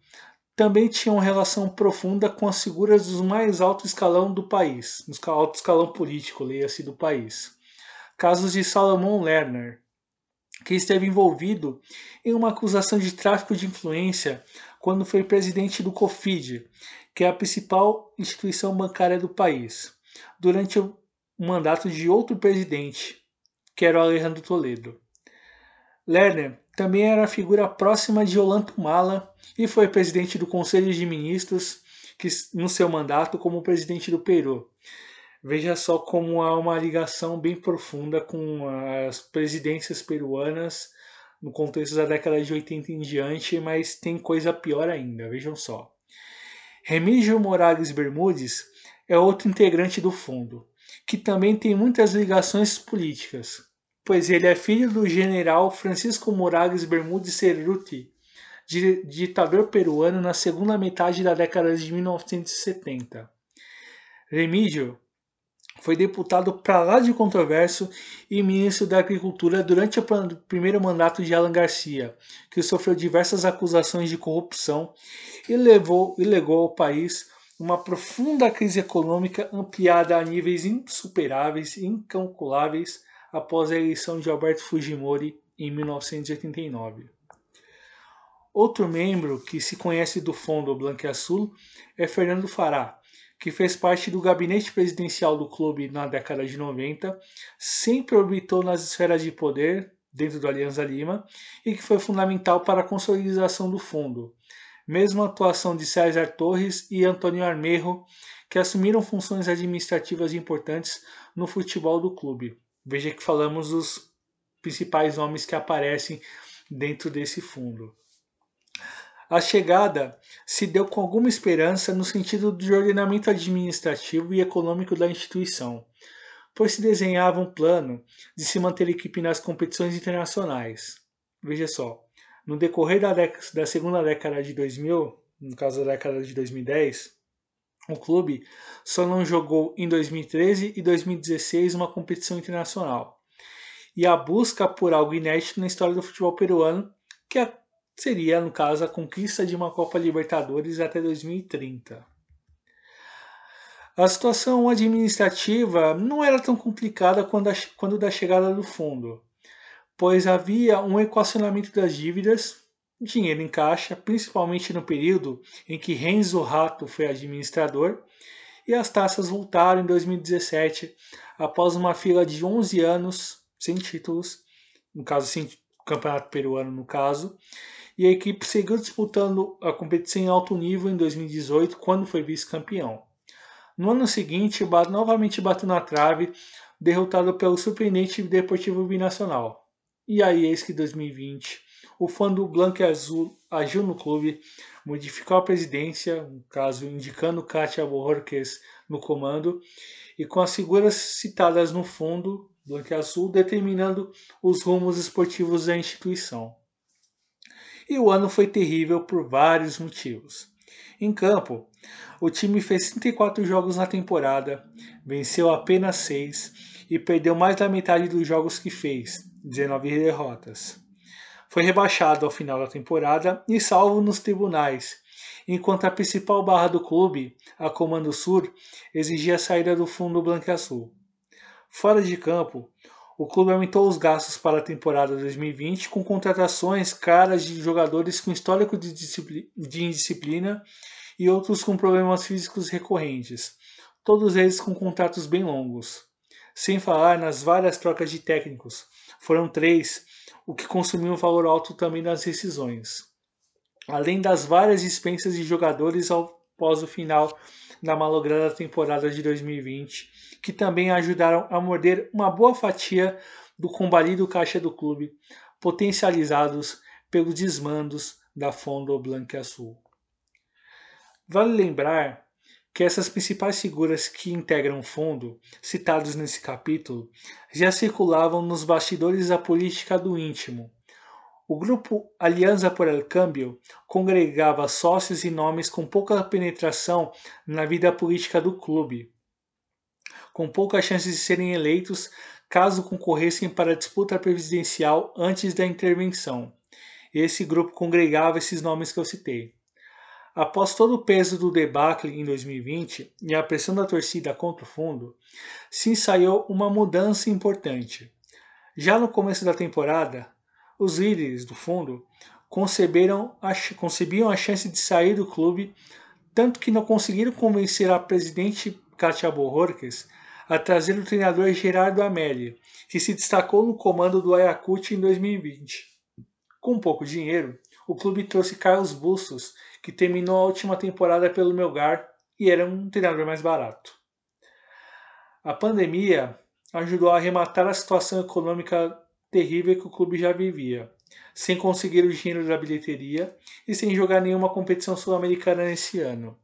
também tinham relação profunda com as figuras do mais alto escalão do país, no alto escalão político, leia-se do país. Casos de Salomon Lerner, que esteve envolvido em uma acusação de tráfico de influência quando foi presidente do COFID, que é a principal instituição bancária do país, durante o mandato de outro presidente, que era o Alejandro Toledo. Lerner também era figura próxima de Olanto Mala e foi presidente do Conselho de Ministros que, no seu mandato como presidente do Peru. Veja só como há uma ligação bem profunda com as presidências peruanas no contexto da década de 80 em diante, mas tem coisa pior ainda, vejam só. Remígio Morales Bermudes é outro integrante do fundo, que também tem muitas ligações políticas, pois ele é filho do general Francisco Morales Bermudes Cerruti, ditador peruano na segunda metade da década de 1970. Remígio foi deputado para lá de controverso e ministro da Agricultura durante o primeiro mandato de Alan Garcia, que sofreu diversas acusações de corrupção e, levou, e legou ao país uma profunda crise econômica ampliada a níveis insuperáveis e incalculáveis após a eleição de Alberto Fujimori em 1989. Outro membro que se conhece do Fundo Azul é Fernando Fará, que fez parte do gabinete presidencial do clube na década de 90, sempre orbitou nas esferas de poder dentro do Alianza Lima e que foi fundamental para a consolidação do fundo. Mesmo a atuação de César Torres e Antônio Armejo, que assumiram funções administrativas importantes no futebol do clube. Veja que falamos dos principais nomes que aparecem dentro desse fundo. A chegada se deu com alguma esperança no sentido de ordenamento administrativo e econômico da instituição, pois se desenhava um plano de se manter a equipe nas competições internacionais. Veja só, no decorrer da, da segunda década de 2000, no caso da década de 2010, o clube só não jogou em 2013 e 2016 uma competição internacional. E a busca por algo inédito na história do futebol peruano, que é seria, no caso, a conquista de uma Copa Libertadores até 2030. A situação administrativa não era tão complicada quando, a, quando da chegada do fundo, pois havia um equacionamento das dívidas, dinheiro em caixa, principalmente no período em que Renzo Rato foi administrador, e as taças voltaram em 2017, após uma fila de 11 anos sem títulos, no caso, sem campeonato peruano, no caso, e a equipe seguiu disputando a competição em alto nível em 2018, quando foi vice-campeão. No ano seguinte, novamente bateu na trave, derrotado pelo surpreendente Deportivo Binacional. E aí, eis que 2020, o fã do Blanco e Azul agiu no clube, modificou a presidência, no caso indicando Katia Borges no comando, e com as figuras citadas no fundo, Blanco e Azul, determinando os rumos esportivos da instituição e o ano foi terrível por vários motivos. Em campo, o time fez 34 jogos na temporada, venceu apenas 6 e perdeu mais da metade dos jogos que fez, 19 derrotas. Foi rebaixado ao final da temporada e salvo nos tribunais, enquanto a principal barra do clube, a Comando Sur, exigia a saída do fundo branco-azul. Fora de campo, o clube aumentou os gastos para a temporada 2020 com contratações caras de jogadores com histórico de, de indisciplina e outros com problemas físicos recorrentes, todos eles com contratos bem longos. Sem falar nas várias trocas de técnicos, foram três, o que consumiu um valor alto também nas rescisões. Além das várias dispensas de jogadores após o final da malograda temporada de 2020 que também ajudaram a morder uma boa fatia do combalido caixa do clube, potencializados pelos desmandos da Fondo Azul. Vale lembrar que essas principais figuras que integram o fundo, citados nesse capítulo, já circulavam nos bastidores da política do íntimo. O grupo Aliança por el Cambio congregava sócios e nomes com pouca penetração na vida política do clube, com poucas chances de serem eleitos caso concorressem para a disputa presidencial antes da intervenção. Esse grupo congregava esses nomes que eu citei. Após todo o peso do debacle em 2020 e a pressão da torcida contra o fundo, se ensaiou uma mudança importante. Já no começo da temporada, os líderes do fundo conceberam a, concebiam a chance de sair do clube, tanto que não conseguiram convencer a presidente Katia Borges a trazer o treinador Gerardo Amelli, que se destacou no comando do Ayacucho em 2020. Com pouco dinheiro, o clube trouxe Carlos Bustos, que terminou a última temporada pelo Melgar e era um treinador mais barato. A pandemia ajudou a arrematar a situação econômica terrível que o clube já vivia, sem conseguir o dinheiro da bilheteria e sem jogar nenhuma competição sul-americana nesse ano.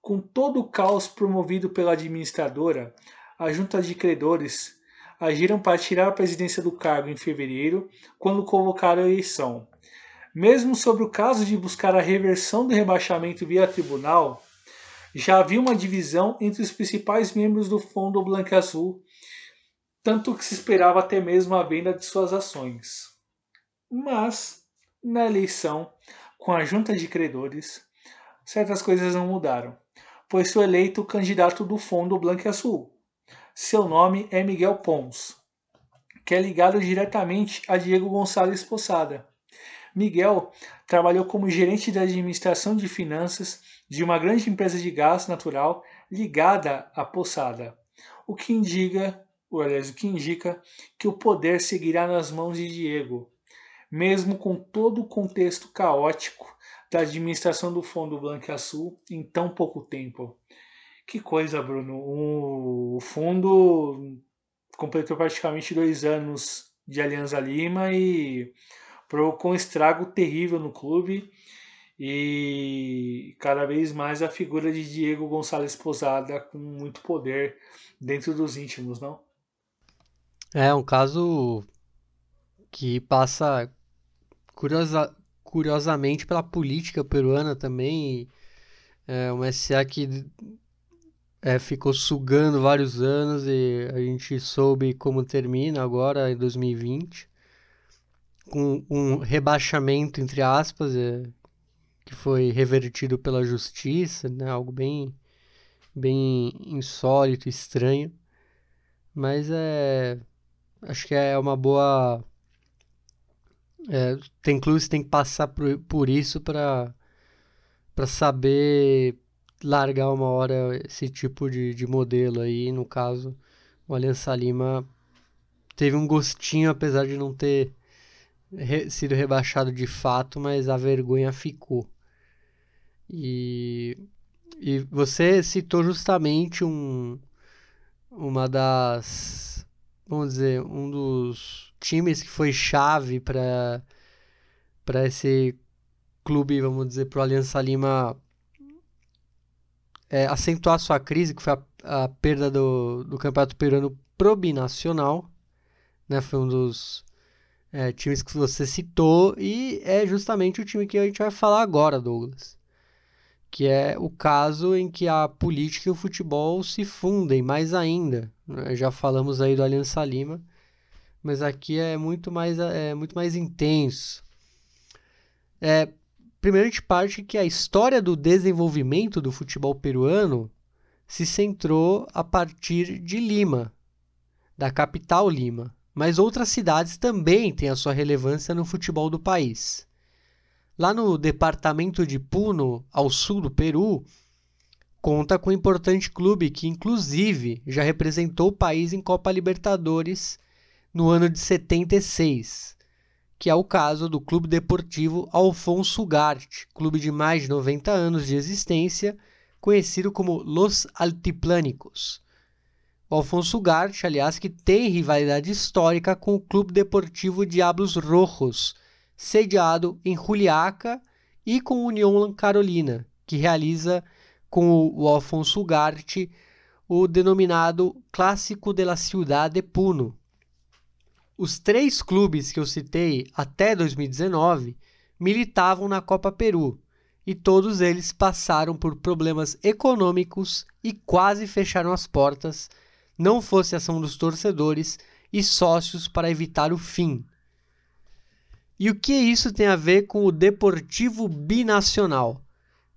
Com todo o caos promovido pela administradora, a junta de credores agiram para tirar a presidência do cargo em fevereiro, quando convocaram a eleição. Mesmo sobre o caso de buscar a reversão do rebaixamento via tribunal, já havia uma divisão entre os principais membros do Fundo Blanco Azul, tanto que se esperava até mesmo a venda de suas ações. Mas, na eleição, com a junta de credores, certas coisas não mudaram, pois foi eleito o candidato do Fundo Blanco Azul. Seu nome é Miguel Pons, que é ligado diretamente a Diego Gonçalves Poçada. Miguel trabalhou como gerente de administração de finanças de uma grande empresa de gás natural ligada à Poçada, o que indica, ou aliás, o que indica que o poder seguirá nas mãos de Diego, mesmo com todo o contexto caótico da administração do Fundo Sul em tão pouco tempo. Que coisa, Bruno. O fundo completou praticamente dois anos de Alianza Lima e provocou um estrago terrível no clube. E cada vez mais a figura de Diego Gonçalves Posada com muito poder dentro dos íntimos, não? É um caso que passa curiosa, curiosamente pela política peruana também. É uma SA que é, ficou sugando vários anos e a gente soube como termina agora em 2020 com um rebaixamento entre aspas é, que foi revertido pela justiça, né? Algo bem bem insólito, estranho, mas é acho que é uma boa é, tem clubes que tem que passar por, por isso para saber largar uma hora esse tipo de, de modelo aí. No caso, o Aliança Lima teve um gostinho, apesar de não ter re sido rebaixado de fato, mas a vergonha ficou. E, e você citou justamente um, uma das, vamos dizer, um dos times que foi chave para para esse clube, vamos dizer, para o Aliança Lima é, acentuar sua crise, que foi a, a perda do, do campeonato peruano pro binacional, né? Foi um dos é, times que você citou e é justamente o time que a gente vai falar agora, Douglas. Que é o caso em que a política e o futebol se fundem mais ainda. Né? Já falamos aí do Aliança Lima, mas aqui é muito mais, é, muito mais intenso. É, Primeiro, a gente parte que a história do desenvolvimento do futebol peruano se centrou a partir de Lima, da capital Lima, mas outras cidades também têm a sua relevância no futebol do país. Lá no departamento de Puno, ao sul do Peru, conta com um importante clube que, inclusive, já representou o país em Copa Libertadores no ano de 76 que é o caso do Clube Deportivo Alfonso Ugarte, clube de mais de 90 anos de existência, conhecido como Los Altiplânicos. Alfonso Ugarte, aliás, que tem rivalidade histórica com o Clube Deportivo Diablos Rojos, sediado em Juliaca, e com o União Carolina, que realiza com o Alfonso Ugarte o denominado Clássico de la Ciudad de Puno, os três clubes que eu citei até 2019 militavam na Copa Peru e todos eles passaram por problemas econômicos e quase fecharam as portas, não fosse ação dos torcedores e sócios para evitar o fim. E o que isso tem a ver com o Deportivo Binacional?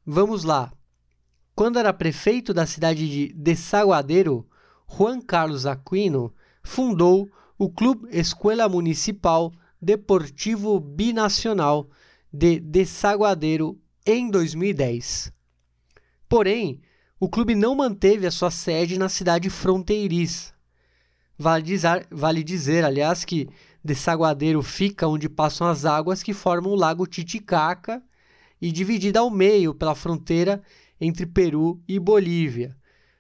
Vamos lá. Quando era prefeito da cidade de Desaguadeiro, Juan Carlos Aquino fundou o Clube Escola Municipal Deportivo Binacional de Desaguadeiro em 2010. Porém, o clube não manteve a sua sede na cidade fronteiriça. Vale dizer, vale dizer, aliás, que Desaguadeiro fica onde passam as águas que formam o Lago Titicaca e dividida ao meio pela fronteira entre Peru e Bolívia.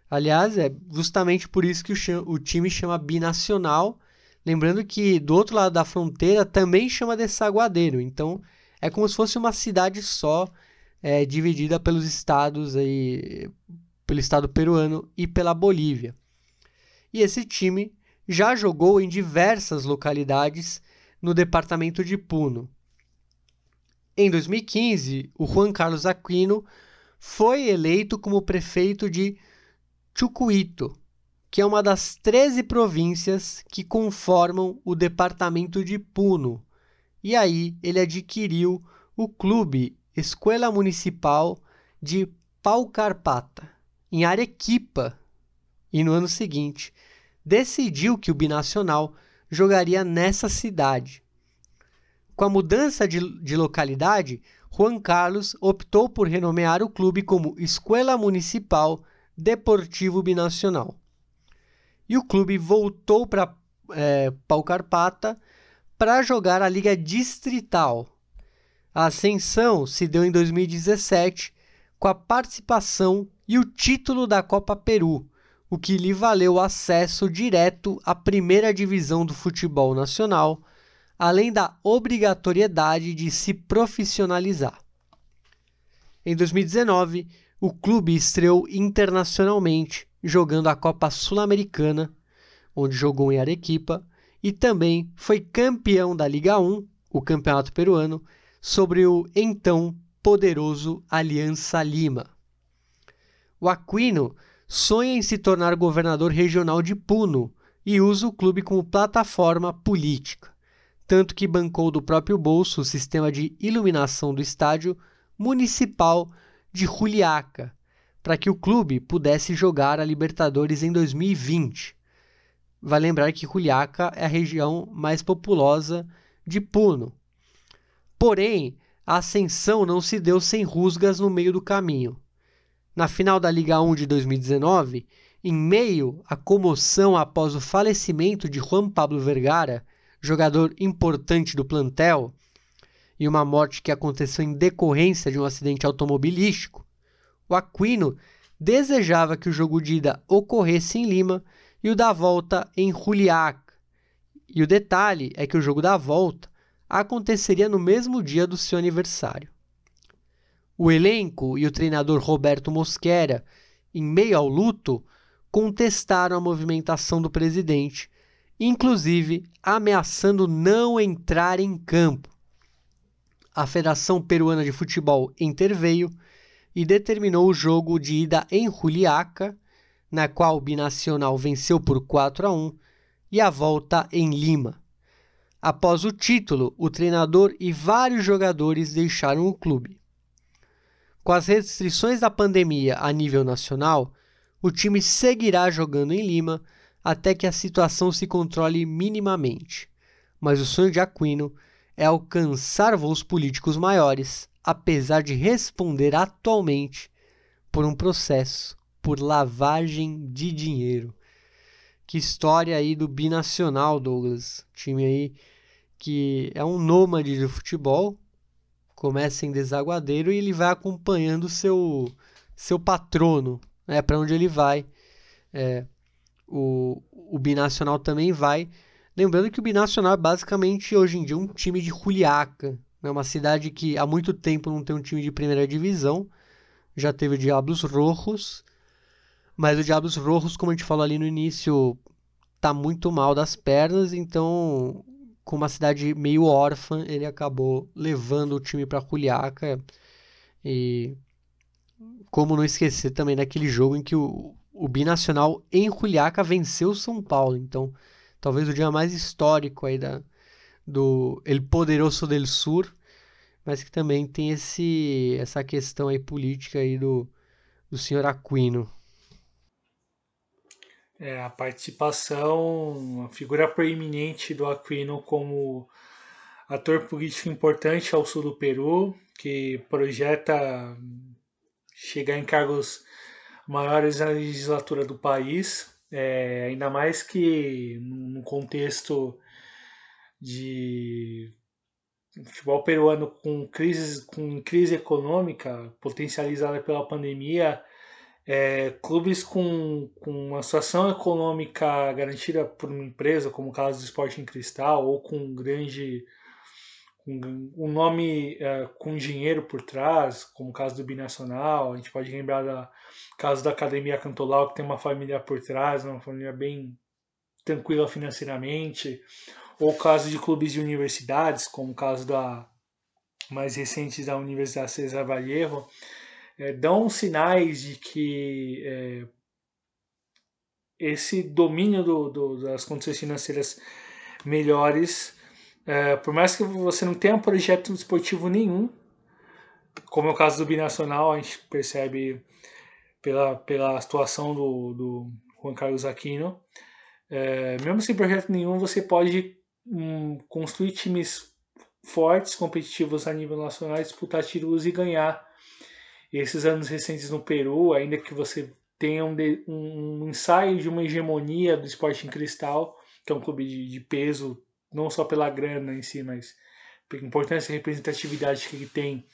Aliás, é justamente por isso que o, o time chama binacional, Lembrando que do outro lado da fronteira também chama Desaguadeiro, então é como se fosse uma cidade só, é, dividida pelos estados aí, pelo estado peruano e pela Bolívia. E esse time já jogou em diversas localidades no departamento de Puno. Em 2015, o Juan Carlos Aquino foi eleito como prefeito de Chucuito, que é uma das 13 províncias que conformam o departamento de Puno. E aí ele adquiriu o clube Escola Municipal de Paucarpata, em Arequipa. E no ano seguinte, decidiu que o binacional jogaria nessa cidade. Com a mudança de, de localidade, Juan Carlos optou por renomear o clube como Escola Municipal Deportivo Binacional. E o clube voltou para é, para jogar a Liga Distrital. A ascensão se deu em 2017 com a participação e o título da Copa Peru, o que lhe valeu acesso direto à primeira divisão do futebol nacional, além da obrigatoriedade de se profissionalizar. Em 2019, o clube estreou internacionalmente, jogando a Copa Sul-Americana, onde jogou em Arequipa, e também foi campeão da Liga 1, o campeonato peruano, sobre o então poderoso Aliança Lima. O Aquino sonha em se tornar governador regional de Puno e usa o clube como plataforma política, tanto que bancou do próprio bolso o sistema de iluminação do estádio municipal de Juliaca, para que o clube pudesse jogar a Libertadores em 2020. Vai lembrar que Juliaca é a região mais populosa de Puno. Porém, a ascensão não se deu sem rusgas no meio do caminho na final da Liga 1 de 2019, em meio à comoção após o falecimento de Juan Pablo Vergara, jogador importante do plantel, e uma morte que aconteceu em decorrência de um acidente automobilístico, o Aquino desejava que o jogo de ida ocorresse em Lima e o da volta em Juliaca. E o detalhe é que o jogo da volta aconteceria no mesmo dia do seu aniversário. O elenco e o treinador Roberto Mosquera, em meio ao luto, contestaram a movimentação do presidente, inclusive ameaçando não entrar em campo. A Federação Peruana de Futebol interveio e determinou o jogo de ida em Juliaca, na qual o binacional venceu por 4 a 1, e a volta em Lima. Após o título, o treinador e vários jogadores deixaram o clube. Com as restrições da pandemia a nível nacional, o time seguirá jogando em Lima até que a situação se controle minimamente. Mas o sonho de Aquino é alcançar voos políticos maiores, apesar de responder atualmente por um processo por lavagem de dinheiro. Que história aí do binacional, Douglas. Time aí que é um nômade do futebol, começa em Desaguadeiro e ele vai acompanhando seu seu patrono, né, para onde ele vai. É, o, o Binacional também vai. Lembrando que o Binacional é basicamente hoje em dia um time de Juliaca, né, uma cidade que há muito tempo não tem um time de primeira divisão. Já teve o Diablos Rojos, mas o Diablos Rojos, como a gente falou ali no início, tá muito mal das pernas, então com uma cidade meio órfã, ele acabou levando o time para Juliaca. E como não esquecer também daquele jogo em que o, o Binacional em Juliaca venceu o São Paulo. Então, talvez o dia mais histórico aí da, do El Poderoso del Sur, mas que também tem esse, essa questão aí política aí do, do senhor Aquino. É, a participação, a figura proeminente do Aquino como ator político importante ao sul do Peru, que projeta chegar em cargos maiores na legislatura do país, é, ainda mais que no contexto de futebol peruano com crise, com crise econômica potencializada pela pandemia, é, clubes com, com uma situação econômica garantida por uma empresa, como o caso do Sporting Cristal, ou com um grande um nome é, com dinheiro por trás, como o caso do Binacional, a gente pode lembrar do caso da Academia Cantolau, que tem uma família por trás, uma família bem tranquila financeiramente, ou o caso de clubes de universidades, como o caso da mais recente da Universidade César Vallejo, é, dão sinais de que é, esse domínio do, do, das condições financeiras melhores, é, por mais que você não tenha projeto esportivo nenhum, como é o caso do Binacional, a gente percebe pela, pela situação do, do Juan Carlos Aquino, é, mesmo sem projeto nenhum, você pode um, construir times fortes, competitivos a nível nacional, disputar títulos e ganhar esses anos recentes no Peru, ainda que você tenha um, um ensaio de uma hegemonia do esporte em cristal, que é um clube de, de peso, não só pela grana em si, mas pela importância e representatividade que ele tem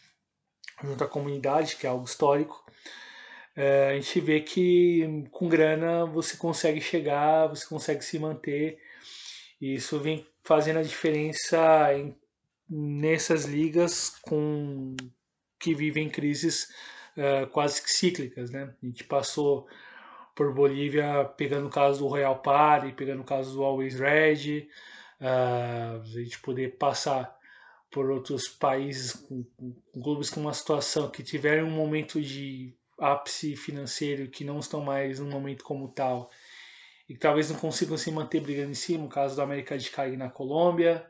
junto à comunidade, que é algo histórico. É, a gente vê que com grana você consegue chegar, você consegue se manter, e isso vem fazendo a diferença em, nessas ligas com que vivem crises uh, quase que cíclicas, né? A gente passou por Bolívia pegando o caso do Royal Party, pegando o caso do Always Red, uh, a gente poder passar por outros países com, com clubes com uma situação que tiveram um momento de ápice financeiro que não estão mais num momento como tal e que talvez não consigam se manter brigando em cima, o caso do América de Cali na Colômbia,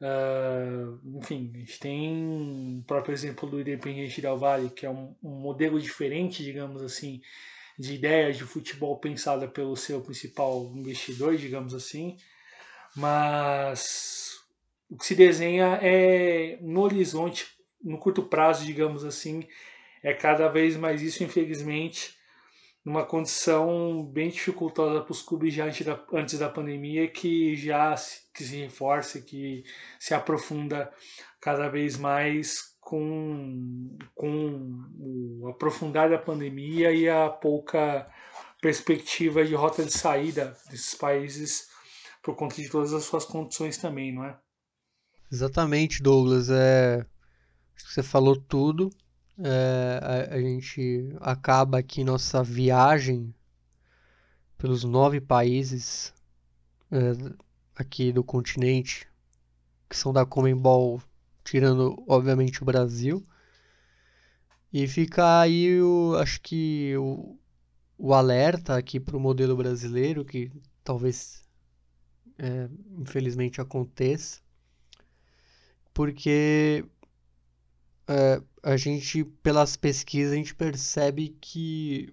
Uh, enfim, a gente tem o próprio exemplo do Independiente Del Valle, que é um, um, modelo diferente, digamos assim, de ideias de futebol pensada pelo seu principal investidor, digamos assim, mas o que se desenha é no horizonte, no curto prazo, digamos assim, é cada vez mais isso, infelizmente, numa condição bem dificultosa para os clubes já antes da, antes da pandemia, que já se, que se reforça, que se aprofunda cada vez mais com, com o aprofundar da pandemia e a pouca perspectiva de rota de saída desses países por conta de todas as suas condições também, não é? Exatamente, Douglas. É... Acho que você falou tudo é, a, a, gente acaba aqui nossa viagem pelos nove países é, aqui do continente que são da Comembol, tirando obviamente o Brasil. E fica aí, o, acho que o, o alerta aqui para o modelo brasileiro, que talvez é, infelizmente aconteça, porque é, a gente, pelas pesquisas, a gente percebe que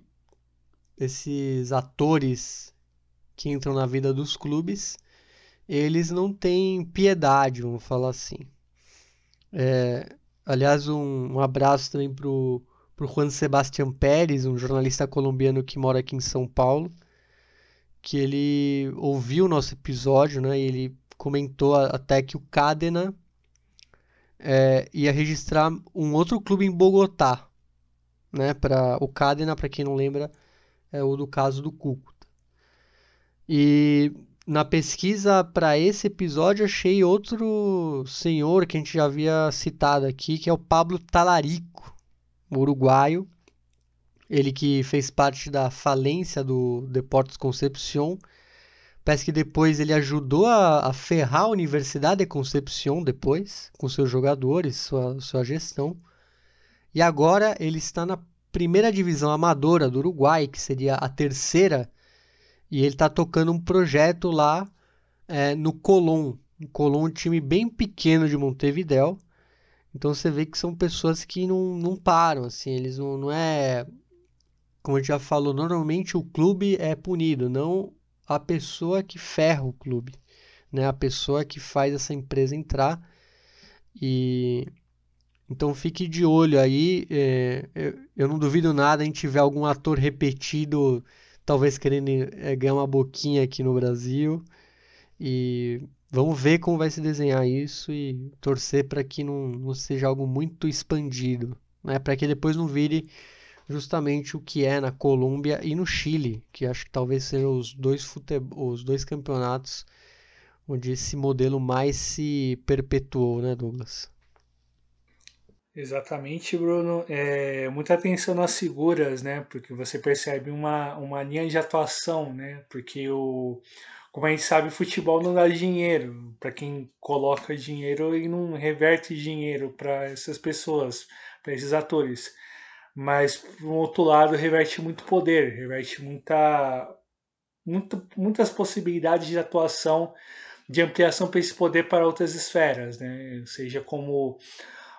esses atores que entram na vida dos clubes, eles não têm piedade, vamos falar assim. É, aliás, um, um, abraço também pro, pro Juan Sebastián Pérez, um jornalista colombiano que mora aqui em São Paulo, que ele ouviu o nosso episódio, né? E ele comentou até que o Cadena é, ia registrar um outro clube em Bogotá, né? Para o Cadena, para quem não lembra, é o do caso do Cúcuta. E na pesquisa para esse episódio achei outro senhor que a gente já havia citado aqui, que é o Pablo Talarico, uruguaio. Ele que fez parte da falência do Deportes Concepción Parece que depois ele ajudou a, a ferrar a Universidade de Concepción depois, com seus jogadores, sua, sua gestão. E agora ele está na primeira divisão amadora do Uruguai, que seria a terceira, e ele está tocando um projeto lá é, no Colón. O Colón é um time bem pequeno de Montevideo. Então você vê que são pessoas que não, não param, assim, eles não, não é. Como a gente já falou, normalmente o clube é punido, não a pessoa que ferra o clube, né? A pessoa que faz essa empresa entrar e então fique de olho aí. É, eu, eu, não duvido nada em tiver algum ator repetido, talvez querendo é, ganhar uma boquinha aqui no Brasil. E vamos ver como vai se desenhar isso e torcer para que não, não seja algo muito expandido, né? Para que depois não vire justamente o que é na Colômbia e no Chile, que acho que talvez sejam os dois, futebol, os dois campeonatos onde esse modelo mais se perpetuou, né, Douglas? Exatamente, Bruno. É, muita atenção nas figuras, né? Porque você percebe uma, uma linha de atuação, né? Porque o, como a gente sabe, futebol não dá dinheiro. Para quem coloca dinheiro e não reverte dinheiro para essas pessoas, para esses atores. Mas, por outro lado, reverte muito poder, reverte muita, muita, muitas possibilidades de atuação, de ampliação para esse poder para outras esferas, né? Seja como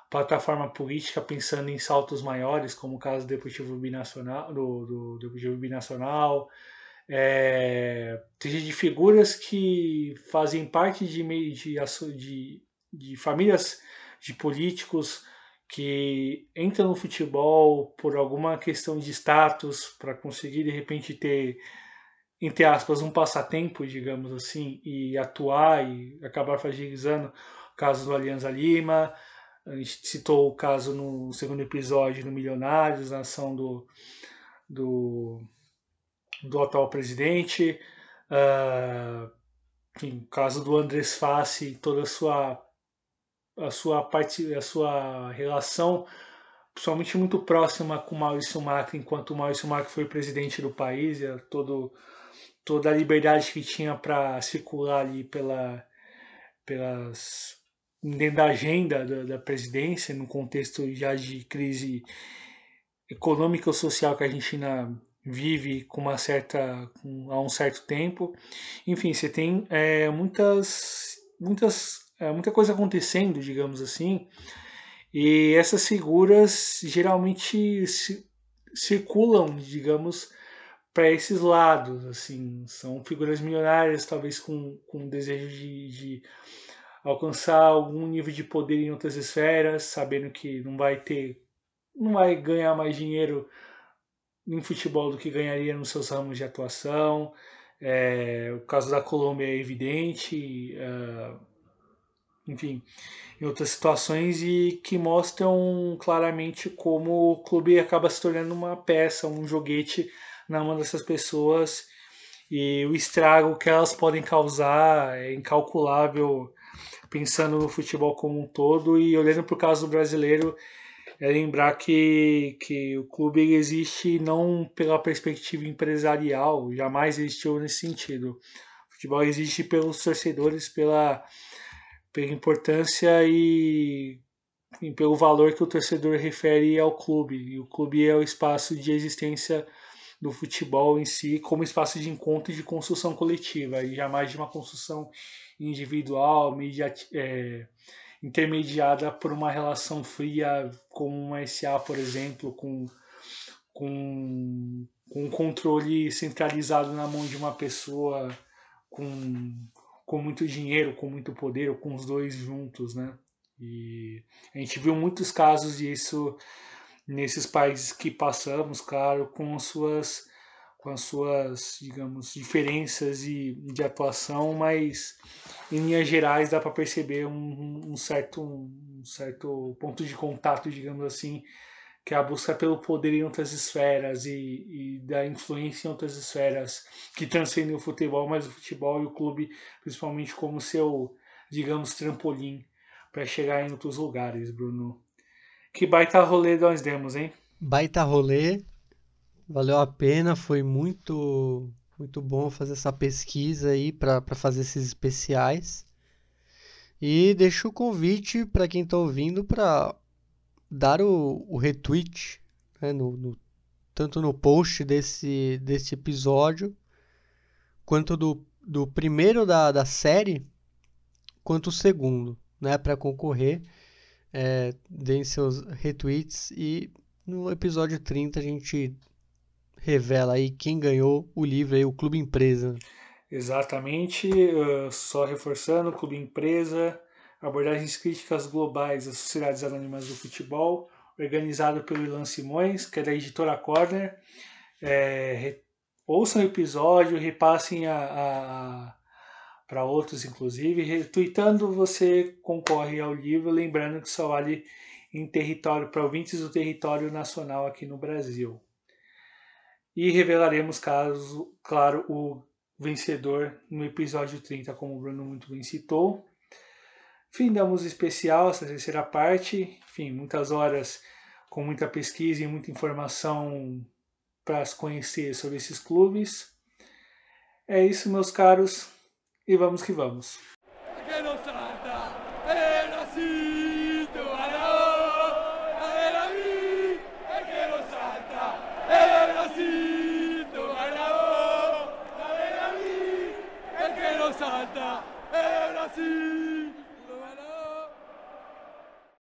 plataforma política pensando em saltos maiores, como o caso do Deportivo Binacional, do, do, Binacional, é, de figuras que fazem parte de, de, de, de famílias de políticos que entram no futebol por alguma questão de status para conseguir de repente ter entre aspas um passatempo digamos assim e atuar e acabar fragilizando o caso do Alianza Lima a gente citou o caso no segundo episódio no Milionários, na ação do, do, do atual presidente. Uh, enfim, o caso do Andrés Fassi, toda a sua, a sua, parte, a sua relação principalmente muito próxima com Maurício Macri, enquanto Maurício Macri foi presidente do país, e todo, toda a liberdade que tinha para circular ali pela, pelas, dentro da agenda da, da presidência, no contexto já de crise econômica ou social que a Argentina vive com uma certa com, há um certo tempo. Enfim, você tem é, muitas muitas é, muita coisa acontecendo, digamos assim. E essas figuras geralmente circulam, digamos, para esses lados, assim, são figuras milionárias, talvez com, com desejo de, de alcançar algum nível de poder em outras esferas, sabendo que não vai ter, não vai ganhar mais dinheiro em futebol do que ganharia nos seus ramos de atuação. É, o caso da Colômbia é evidente, uh, enfim, em outras situações e que mostram claramente como o clube acaba se tornando uma peça, um joguete na mão dessas pessoas e o estrago que elas podem causar é incalculável pensando no futebol como um todo e olhando para o caso do brasileiro, é lembrar que, que o clube existe não pela perspectiva empresarial, jamais existiu nesse sentido. O futebol existe pelos torcedores, pela, pela importância e, e pelo valor que o torcedor refere ao clube. E o clube é o espaço de existência do futebol em si como espaço de encontro e de construção coletiva, e jamais de uma construção individual, é, intermediada por uma relação fria como uma SA, por exemplo, com, com, com um controle centralizado na mão de uma pessoa com, com muito dinheiro, com muito poder, ou com os dois juntos, né? E a gente viu muitos casos disso nesses países que passamos, claro, com suas com as suas, digamos, diferenças e, de atuação, mas em linhas gerais dá para perceber um, um, certo, um certo ponto de contato, digamos assim, que é a busca pelo poder em outras esferas e, e da influência em outras esferas que transcendem o futebol, mas o futebol e o clube, principalmente como seu, digamos, trampolim para chegar em outros lugares, Bruno. Que baita rolê nós demos, hein? Baita rolê. Valeu a pena, foi muito muito bom fazer essa pesquisa aí para fazer esses especiais. E deixo o convite para quem está ouvindo para dar o, o retweet, né, no, no, tanto no post desse, desse episódio, quanto do, do primeiro da, da série, quanto o segundo, né, para concorrer é, deem seus retweets e no episódio 30 a gente revela aí quem ganhou o livro aí, o Clube Empresa. Exatamente, uh, só reforçando, Clube Empresa, abordagens críticas globais das sociedades anônimas do futebol, organizado pelo Ilan Simões, que é da editora Corner. É, ouçam o episódio, repassem a, a para outros, inclusive. Retweetando, você concorre ao livro, lembrando que só vale em território ouvintes do território nacional aqui no Brasil. E revelaremos, caso, claro, o vencedor no episódio 30, como o Bruno muito bem citou. Fim da música especial, essa terceira parte. Enfim, muitas horas com muita pesquisa e muita informação para se conhecer sobre esses clubes. É isso, meus caros, e vamos que vamos.